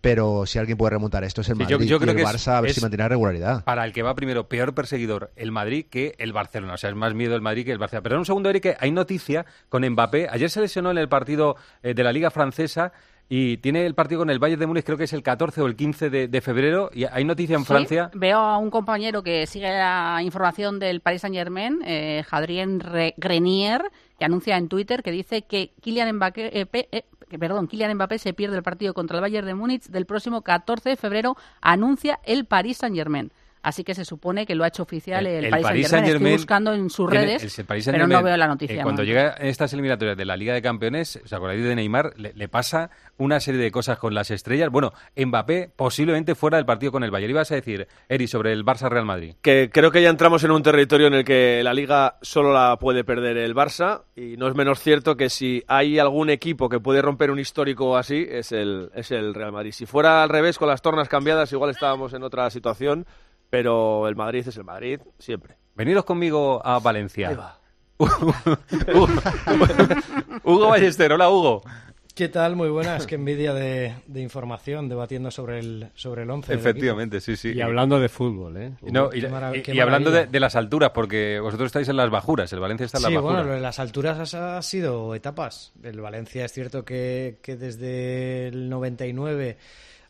pero si alguien puede remontar esto es el Sí, yo- Madrid y el es- Barça a ver si mantiene regularidad. Para el que va primero, peor perseguidor el Madrid que el Barcelona. O sea, es más miedo el Madrid que el Barcelona. Pero en un segundo, Eric, hay noticia con Mbappé. Ayer se lesionó en el partido eh, de la Liga Francesa y tiene el partido con el Bayern de Múnich, creo que es el 14 o el 15 de, de febrero. Y hay noticia en Sí, Francia. Veo a un compañero que sigue la información del Paris Saint Germain, eh, Adrien Re- Grenier, que anuncia en Twitter que dice que Kylian Mbappé, eh, eh, perdón, Kylian Mbappé se pierde el partido contra el Bayern de Múnich del próximo 14 de febrero, anuncia el Paris Saint Germain. Así que se supone que lo ha hecho oficial el, Paris, Saint Germain. Estoy buscando en sus redes, el Paris pero Saint-Germain, no veo la eh, noticia. cuando no. llega a estas eliminatorias de la Liga de Campeones, ¿os acordáis de Neymar? Le, le pasa una serie de cosas con las estrellas. Bueno, Mbappé posiblemente fuera del partido con el Bayern. Ibas a decir, Eri, sobre el Barça-Real Madrid. que creo que ya entramos en un territorio en el que la liga solo la puede perder el Barça y no es menos cierto que si hay algún equipo que puede romper un histórico así es el, es el Real Madrid. Si fuera al revés con las tornas cambiadas igual estábamos en otra situación, pero el Madrid es el Madrid siempre. Venidos conmigo a Valencia. Hugo Ballester, hola Hugo. ¿Qué tal? Muy buenas. Qué envidia de, de información debatiendo sobre el sobre el 11. del Efectivamente, sí, sí. Y hablando de fútbol, ¿eh? Y, no, y, Qué marav- y- qué y hablando de, las alturas, porque vosotros estáis en las bajuras, el Valencia está en las Sí, bajuras. bueno, lo de las alturas ha sido etapas. El Valencia es cierto que, que desde el 99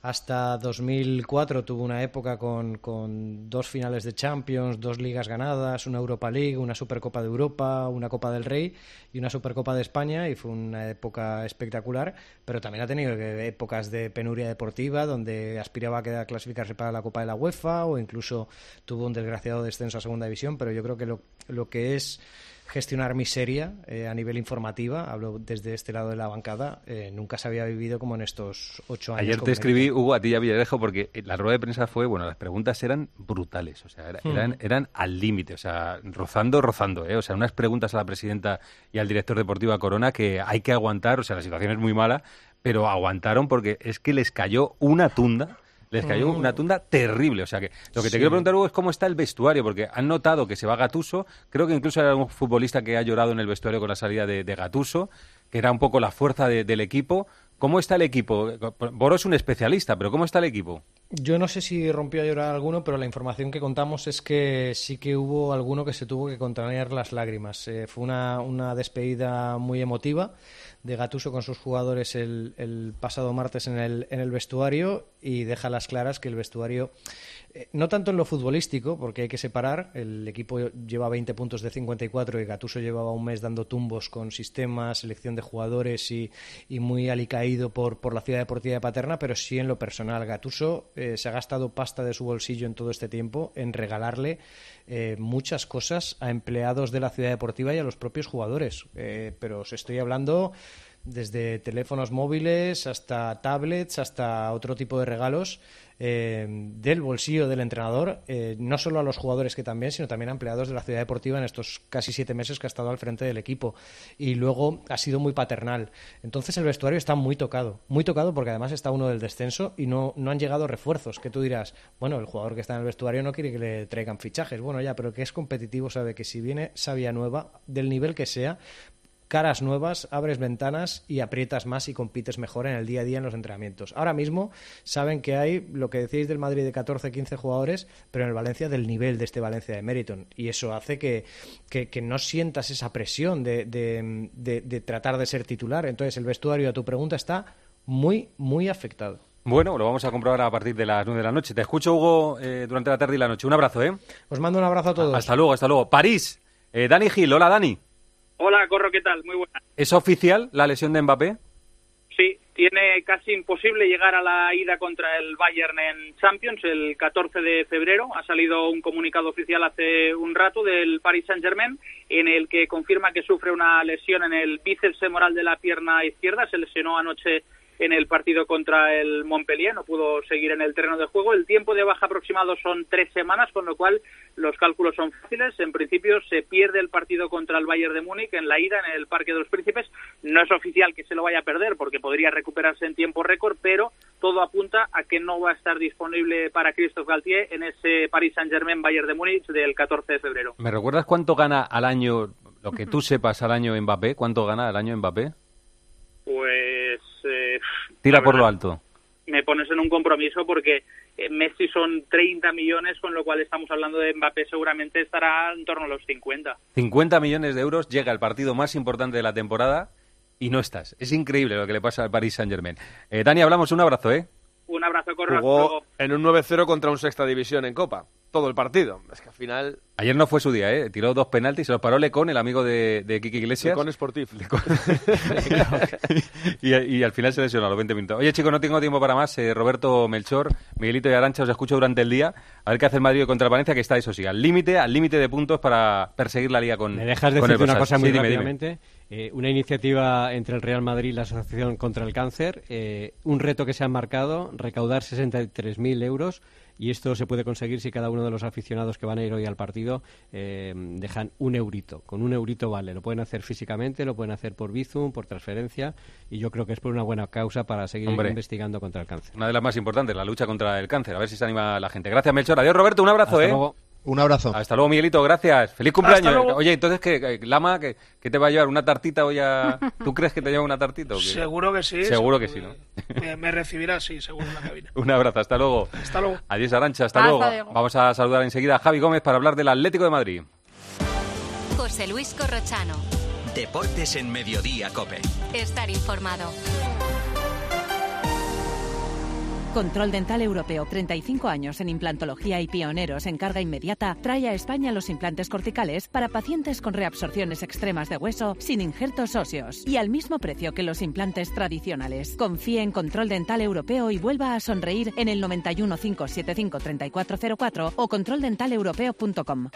hasta 2004 tuvo una época con, con dos finales de Champions, dos ligas ganadas, una Europa League, una Supercopa de Europa, una Copa del Rey y una Supercopa de España y fue una época espectacular, pero también ha tenido épocas de penuria deportiva donde aspiraba a quedar clasificarse para la Copa de la UEFA o incluso tuvo un desgraciado descenso a Segunda División, pero yo creo que lo, lo que es gestionar miseria eh, a nivel informativa, hablo desde este lado de la bancada, eh, nunca se había vivido como en estos ocho años. Ayer te escribí, Hugo, a ti y a Villarejo, porque la rueda de prensa fue, bueno, las preguntas eran brutales, o sea, era- Hmm. eran, eran al límite, o sea, rozando, rozando, ¿eh? O sea, unas preguntas a la presidenta y al director deportivo a Corona que hay que aguantar, o sea, la situación es muy mala, pero aguantaron porque es que les cayó una tunda. Les cayó Mm. una tunda terrible. O sea que lo que te Sí. quiero preguntar, Hugo, es cómo está el vestuario, porque han notado que se va Gatuso. Creo que incluso hay algún futbolista que ha llorado en el vestuario con la salida de, de Gatuso, que era un poco la fuerza de- del equipo. ¿Cómo está el equipo? Boro es un especialista, pero ¿cómo está el equipo? Yo no sé si rompió a llorar alguno, pero la información que contamos es que sí que hubo alguno que se tuvo que contener las lágrimas. Eh, fue una, una despedida muy emotiva de Gatuso con sus jugadores el, el pasado martes en el, en el vestuario y deja las claras que el vestuario, no tanto en lo futbolístico, porque hay que separar, el equipo lleva 20 puntos de 54 y Gatuso llevaba un mes dando tumbos con sistemas, selección de jugadores y, muy alicaído por, por la ciudad deportiva de Paterna, pero sí en lo personal. Gatuso eh, se ha gastado pasta de su bolsillo en todo este tiempo en regalarle eh, muchas cosas a empleados de la ciudad deportiva y a los propios jugadores. Eh, pero os estoy hablando desde teléfonos móviles hasta tablets, hasta otro tipo de regalos eh, del bolsillo del entrenador, eh, no solo a los jugadores que también, sino también a empleados de la ciudad deportiva en estos casi siete meses que ha estado al frente del equipo. Y luego ha sido muy paternal. Entonces el vestuario está muy tocado, muy tocado porque además está uno del descenso y no, no han llegado refuerzos. Que tú dirás, bueno, el jugador que está en el vestuario no quiere que le traigan fichajes. Bueno, ya, pero que es competitivo sabe que si viene Sabia nueva, del nivel que sea, caras nuevas, abres ventanas y aprietas más y compites mejor en el día a día en los entrenamientos. Ahora mismo saben que hay lo que decís del Madrid de 14, 15 jugadores, pero en el Valencia del nivel de este Valencia de Meriton. Y eso hace que, que, que no sientas esa presión de, de, de, de tratar de ser titular. Entonces el vestuario, a tu pregunta, está muy, muy afectado. Bueno, lo vamos a comprobar a partir de las 9 de la noche. Te escucho, Hugo, eh, durante la tarde y la noche. Un abrazo, ¿eh? Os mando un abrazo a todos. Hasta luego, hasta luego. París, eh, Dani Gil. Hola, Dani. Hola, Corro, ¿qué tal? Muy buena. ¿Es oficial la lesión de Mbappé? Sí, tiene casi imposible llegar a la ida contra el Bayern en Champions el 14 de febrero. Ha salido un comunicado oficial hace un rato del Paris Saint-Germain en el que confirma que sufre una lesión en el bíceps femoral de la pierna izquierda. Se lesionó anoche en el partido contra el Montpellier, no pudo seguir en el terreno de juego. El tiempo de baja aproximado son tres semanas, con lo cual los cálculos son fáciles. En principio se pierde el partido contra el Bayern de Múnich en la ida en el Parque de los Príncipes. No es oficial que se lo vaya a perder porque podría recuperarse en tiempo récord, pero todo apunta a que no va a estar disponible para Christophe Galtier en ese Paris Saint-Germain Bayern de Múnich del 14 de febrero. ¿Me recuerdas cuánto gana al año, lo que tú sepas al año Mbappé? ¿Cuánto gana al año Mbappé? Pues eh, Tira por lo alto. me pones en un compromiso porque eh, Messi son 30 millones, con lo cual estamos hablando de Mbappé seguramente estará en torno a los 50. 50 millones de euros, llega el partido más importante de la temporada y no estás. Es increíble lo que le pasa al Paris Saint-Germain. Eh, Dani, hablamos, un abrazo, ¿eh? Un abrazo, Corro. Jugó en un 9-0 contra un sexta división en Copa. Todo el partido. Es que al final... Ayer no fue su día, ¿eh? Tiró dos penaltis, se los paró Lecón, el amigo de, de Kiki Iglesias. Lecón Sportif. y, y al final se lesionó a los 20 minutos. Oye, chicos, no tengo tiempo para más. Eh, Roberto Melchor, Miguelito y Arancha, os escucho durante el día. A ver qué hace el Madrid contra el Valencia, que está, eso sí, al límite, al límite de puntos para perseguir la liga con ¿Me dejas el decirte una Barça. cosa muy Sí, dime, dime. rápidamente? Eh, una iniciativa entre el Real Madrid y la Asociación contra el Cáncer, eh, un reto que se han marcado, recaudar 63.000 euros y esto se puede conseguir si cada uno de los aficionados que van a ir hoy al partido eh, dejan un eurito. Con un eurito vale, lo pueden hacer físicamente, lo pueden hacer por Bizum, por transferencia y yo creo que es por una buena causa para seguir Hombre. investigando contra el cáncer. Una de las más importantes, la lucha contra el cáncer. A ver si se anima la gente. Gracias, Melchor. Adiós, Roberto. Un abrazo, Hasta ¿eh? luego. Un abrazo. Hasta luego, Miguelito. Gracias. Feliz cumpleaños. Hasta luego. Oye, entonces, ¿qué, Lama, ¿qué, qué te va a llevar? ¿Una tartita hoy a...? ¿Tú crees que te lleva una tartita o qué? Seguro que sí. Seguro que sí, ¿no? Me, me recibirá, sí, seguro en la cabina. Un abrazo. Hasta luego. Hasta luego. Adiós, Arancha. Hasta, Hasta luego. luego. Vamos a saludar enseguida a Javi Gómez para hablar del Atlético de Madrid. José Luis Corrochano. Deportes en Mediodía, Cope. Estar informado. Control Dental Europeo, 35 años en implantología y pioneros en carga inmediata, trae a España los implantes corticales para pacientes con reabsorciones extremas de hueso sin injertos óseos y al mismo precio que los implantes tradicionales. Confíe en Control Dental Europeo y vuelva a sonreír en el 91 575 3404 o controldentaleuropeo.com.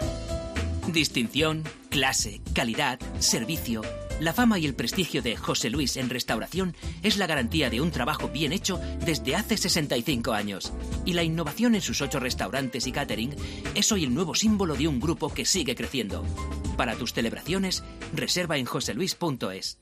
Distinción, clase, calidad, servicio. La fama y el prestigio de José Luis en restauración es la garantía de un trabajo bien hecho desde hace 65 años. Y la innovación en sus ocho restaurantes y catering es hoy el nuevo símbolo de un grupo que sigue creciendo. Para tus celebraciones, reserva en joseluis.es.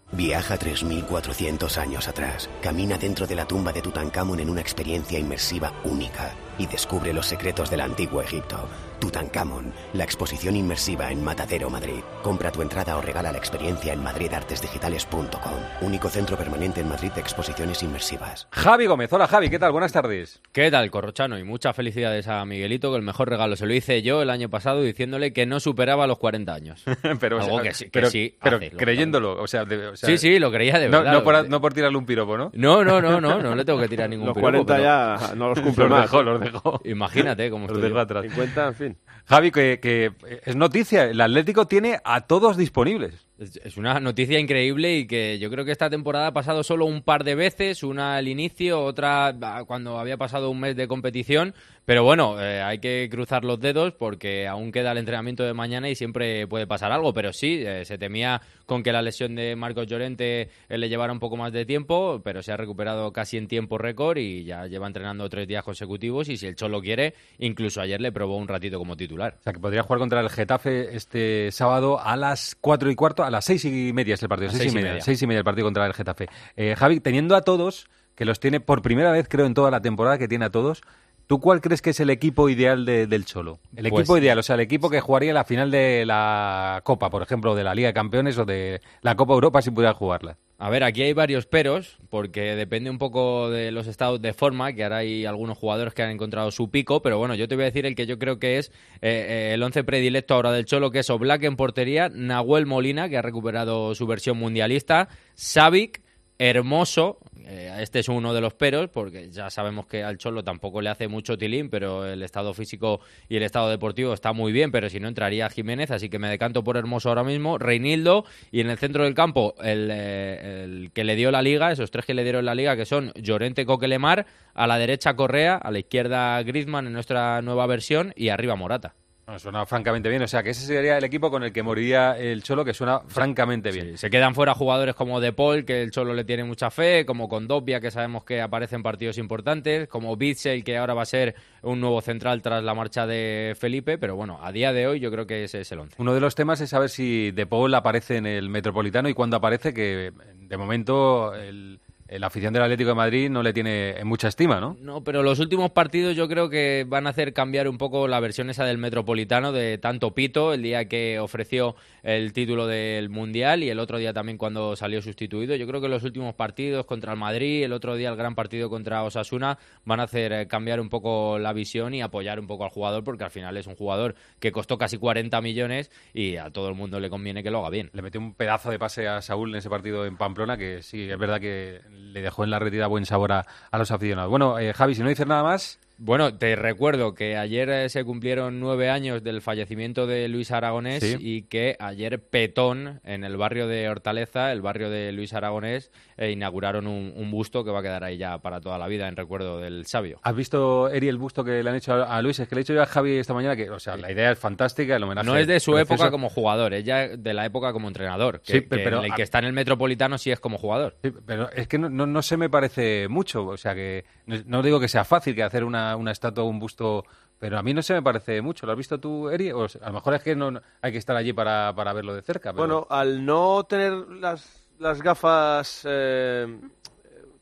Viaja 3.400 años atrás, camina dentro de la tumba de Tutankamón en una experiencia inmersiva única y descubre los secretos del antiguo Egipto. Tutankamón, la exposición inmersiva en Matadero, Madrid. Compra tu entrada o regala la experiencia en madridartesdigitales.com. Único centro permanente en Madrid de exposiciones inmersivas. Javi Gómez. Hola, Javi. ¿Qué tal? Buenas tardes. ¿Qué tal, Corrochano? Y muchas felicidades a Miguelito, que el mejor regalo se lo hice yo el año pasado diciéndole que no superaba los 40 años. pero, Algo o sea, que sí, que pero, sí pero hace, creyéndolo. O sea, de- o sea, Sí, sí, lo creía de verdad. No, por, creía. no por tirarle un piropo, ¿no? No, no, no, no, no le tengo que tirar ningún Los piropo, 40 pero- ya no los cumple Los más. dejó, los dejó. Imagínate cómo Los estoy dejó yo. atrás. 50, en fin. Javi, que, que es noticia. El Atlético tiene a todos disponibles. Es una noticia increíble y que yo creo que esta temporada ha pasado solo un par de veces, una al inicio, otra ah, cuando había pasado un mes de competición, pero bueno, eh, hay que cruzar los dedos porque aún queda el entrenamiento de mañana y siempre puede pasar algo, pero sí, eh, se temía con que la lesión de Marcos Llorente eh, le llevara un poco más de tiempo, pero se ha recuperado casi en tiempo récord y ya lleva entrenando tres días consecutivos y si el Cholo quiere, incluso ayer le probó un ratito como titular. O sea, que podría jugar contra el Getafe este sábado a las cuatro y cuarto, las seis y media es el partido. Seis, seis y y media, media. seis y media el partido contra el Getafe. Eh, Javi, teniendo a todos, que los tiene por primera vez, creo, en toda la temporada que tiene a todos, ¿tú cuál crees que es el equipo ideal de- del Cholo? El Pues- equipo ideal, o sea, el equipo que jugaría la final de la Copa, por ejemplo, de la Liga de Campeones o de la Copa Europa si pudiera jugarla. A ver, aquí hay varios peros, porque depende un poco de los estados de forma, que ahora hay algunos jugadores que han encontrado su pico, pero bueno, yo te voy a decir el que yo creo que es eh, eh, el once predilecto ahora del Cholo, que es Oblak en portería, Nahuel Molina, que ha recuperado su versión mundialista, Savic, Hermoso, eh, este es uno de los peros, porque ya sabemos que al Cholo tampoco le hace mucho tilín, pero el estado físico y el estado deportivo está muy bien, pero si no entraría Jiménez, así que me decanto por Hermoso ahora mismo, Reinildo, y en el centro del campo el, eh, que le dio la liga, esos tres que le dieron la liga, que son Llorente Coquelemar, a la derecha Correa, a la izquierda Griezmann en nuestra nueva versión y arriba Morata. No, suena francamente bien, o sea que ese sería el equipo con el que moriría el Cholo, que suena francamente bien. Sí, se quedan fuera jugadores como De Paul, que el Cholo le tiene mucha fe, como Condopia, que sabemos que aparece en partidos importantes, como Bitzel, que ahora va a ser un nuevo central tras la marcha de Felipe, pero bueno, a día de hoy yo creo que ese es el once. Uno de los temas es saber si De Paul aparece en el Metropolitano y cuándo aparece, que de momento el, la afición del Atlético de Madrid no le tiene en mucha estima, ¿no? No, pero los últimos partidos yo creo que van a hacer cambiar un poco la versión esa del Metropolitano de tanto Pito, el día que ofreció el título del Mundial y el otro día también cuando salió sustituido. Yo creo que los últimos partidos contra el Madrid, el otro día el gran partido contra Osasuna, van a hacer eh, cambiar un poco la visión y apoyar un poco al jugador porque al final es un jugador que costó casi 40 millones y a todo el mundo le conviene que lo haga bien. Le metió un pedazo de pase a Saúl en ese partido en Pamplona que sí, es verdad que le dejó en la retira buen sabor a, a los aficionados. Bueno, eh, Javi, si no dices nada más... Bueno, te recuerdo que ayer eh, se cumplieron nueve años del fallecimiento de Luis Aragonés Sí. y que ayer Petón, en el barrio de Hortaleza, el barrio de Luis Aragonés, eh, inauguraron un, un busto que va a quedar ahí ya para toda la vida en recuerdo del sabio. ¿Has visto, Eri, el busto que le han hecho a, a Luis? Es que le he dicho yo a Javi esta mañana que, o sea, la idea es fantástica, el homenaje No es de su precioso. época como jugador, es ya de la época como entrenador. Que, Sí, que pero- el que está en el Metropolitano sí es como jugador. Sí, pero es que no, no, no se me parece mucho, o sea que no, no digo que sea fácil que hacer una, una estatua o un busto, pero a mí no se me parece mucho. ¿Lo has visto tú, Eri? O a lo mejor es que no hay que estar allí para, para verlo de cerca. Bueno, al no tener las, las gafas eh,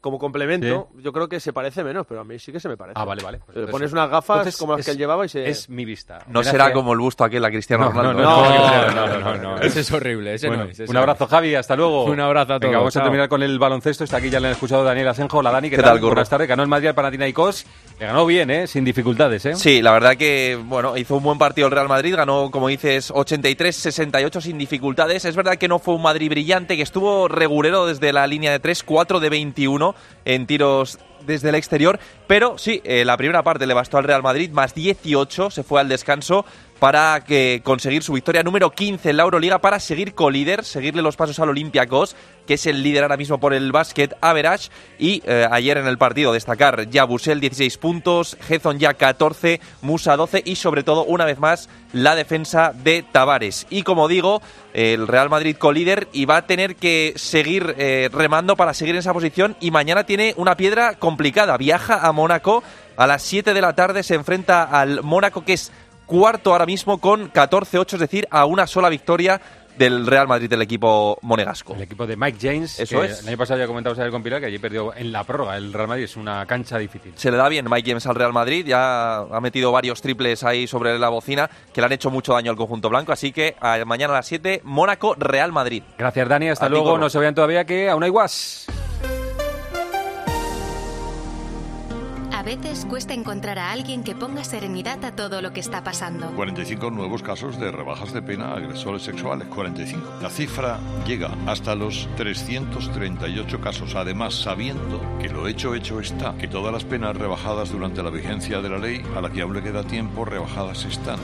como complemento, yo creo que se parece menos, pero a mí sí que se me parece. Ah, vale, vale. Pues pones unas gafas entonces como las que él llevaba y se... Es mi vista. No será como el busto aquel a Cristiano No, no, Ronaldo. no, no, no, no, no, ese es horrible, ese Bueno, no es, ese un abrazo, es. Javi, hasta luego. Un abrazo a Venga, todos, vamos a terminar con el baloncesto. Está aquí ya le han escuchado Daniel Asenjo. Hola, Dani, ¿qué, ¿Qué tal? tal, Curro? Buenas tardes. Ganó el Madrid al Panathinaikos. Le ganó bien, ¿eh? Sin dificultades, ¿eh? Sí, la verdad que bueno, hizo un buen partido el Real Madrid, ganó, como dices, 83-68 sin dificultades. Es verdad que no fue un Madrid brillante, que estuvo regulero desde la línea de 3, 4 de 21 en tiros desde el exterior, pero sí, eh, la primera parte le bastó al Real Madrid, más 18, se fue al descanso para que conseguir su victoria número 15 en la Euroliga para seguir colíder, seguirle los pasos al Olympiacos, que es el líder ahora mismo por el básquet average y eh, ayer en el partido destacar ya Busel 16 puntos, Hezon ya 14, Musa 12 y sobre todo una vez más la defensa de Tavares. Y como digo, el Real Madrid colíder y va a tener que seguir eh, remando para seguir en esa posición y mañana tiene una piedra complicada, viaja a Mónaco a las 7 de la tarde se enfrenta al Mónaco que es cuarto ahora mismo con 14-8, es decir, a una sola victoria del Real Madrid, del equipo monegasco. El equipo de Mike James. Eso que es. El año pasado ya comentamos ayer con Pilar que allí perdió en la prórroga. El Real Madrid es una cancha difícil. Se le da bien Mike James al Real Madrid, ya ha metido varios triples ahí sobre la bocina que le han hecho mucho daño al conjunto blanco, así que a- mañana a las 7, Mónaco, Real Madrid. Gracias, Dani. Hasta A ti, luego. Corro. No se vean todavía que aún hay guas. A veces cuesta encontrar a alguien que ponga serenidad a todo lo que está pasando. 45 nuevos casos de rebajas de pena a agresores sexuales, 45. La cifra llega hasta los 338 casos, además sabiendo que lo hecho hecho está, que todas las penas rebajadas durante la vigencia de la ley, a la que aún le queda tiempo, rebajadas están.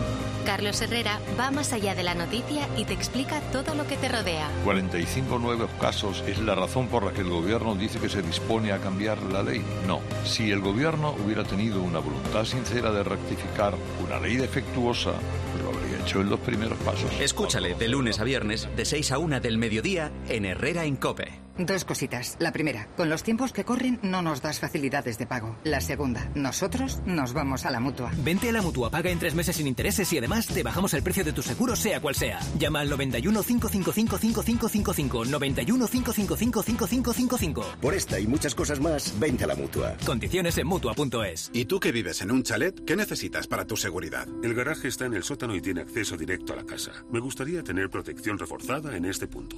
Carlos Herrera va más allá de la noticia y te explica todo lo que te rodea. 45 nuevos casos es la razón por la que el gobierno dice que se dispone a cambiar la ley. No, si el gobierno hubiera tenido una voluntad sincera de rectificar una ley defectuosa, lo habría hecho en los primeros pasos. Escúchale de lunes a viernes, de 6 a 1 del mediodía, en Herrera en Cope. Dos cositas. La primera, con los tiempos que corren no nos das facilidades de pago. La segunda, nosotros nos vamos a la mutua. Vente a la mutua, paga en tres meses sin intereses y además te bajamos el precio de tu seguro, sea cual sea. Llama al 91 555 5555. 91 555 5555. Por esta y muchas cosas más, vente a la mutua. Condiciones en mutua.es. ¿Y tú que vives en un chalet? ¿Qué necesitas para tu seguridad? El garaje está en el sótano y tiene acceso directo a la casa. Me gustaría tener protección reforzada en este punto.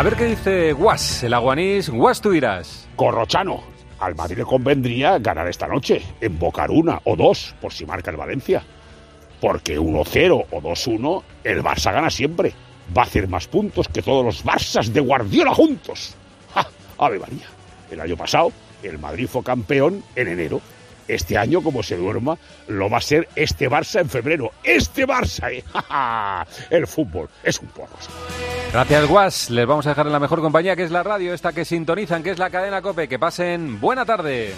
A ver qué dice Guas, el aguanís. Guas, tú irás. Corrochano. al Madrid le convendría ganar esta noche, embocar una o dos, por si marca el Valencia. Porque 1-0 o 2-1, el Barça gana siempre. Va a hacer más puntos que todos los Barças de Guardiola juntos. ¡Ja! Ave María. El año pasado, el Madrid fue campeón en enero. Este año, como se duerma, lo va a ser este Barça en febrero. ¡Este Barça! El fútbol es un porro. Gracias, Guas. Les vamos a dejar en la mejor compañía, que es la radio, esta que sintonizan, que es la cadena COPE. Que pasen buena tarde.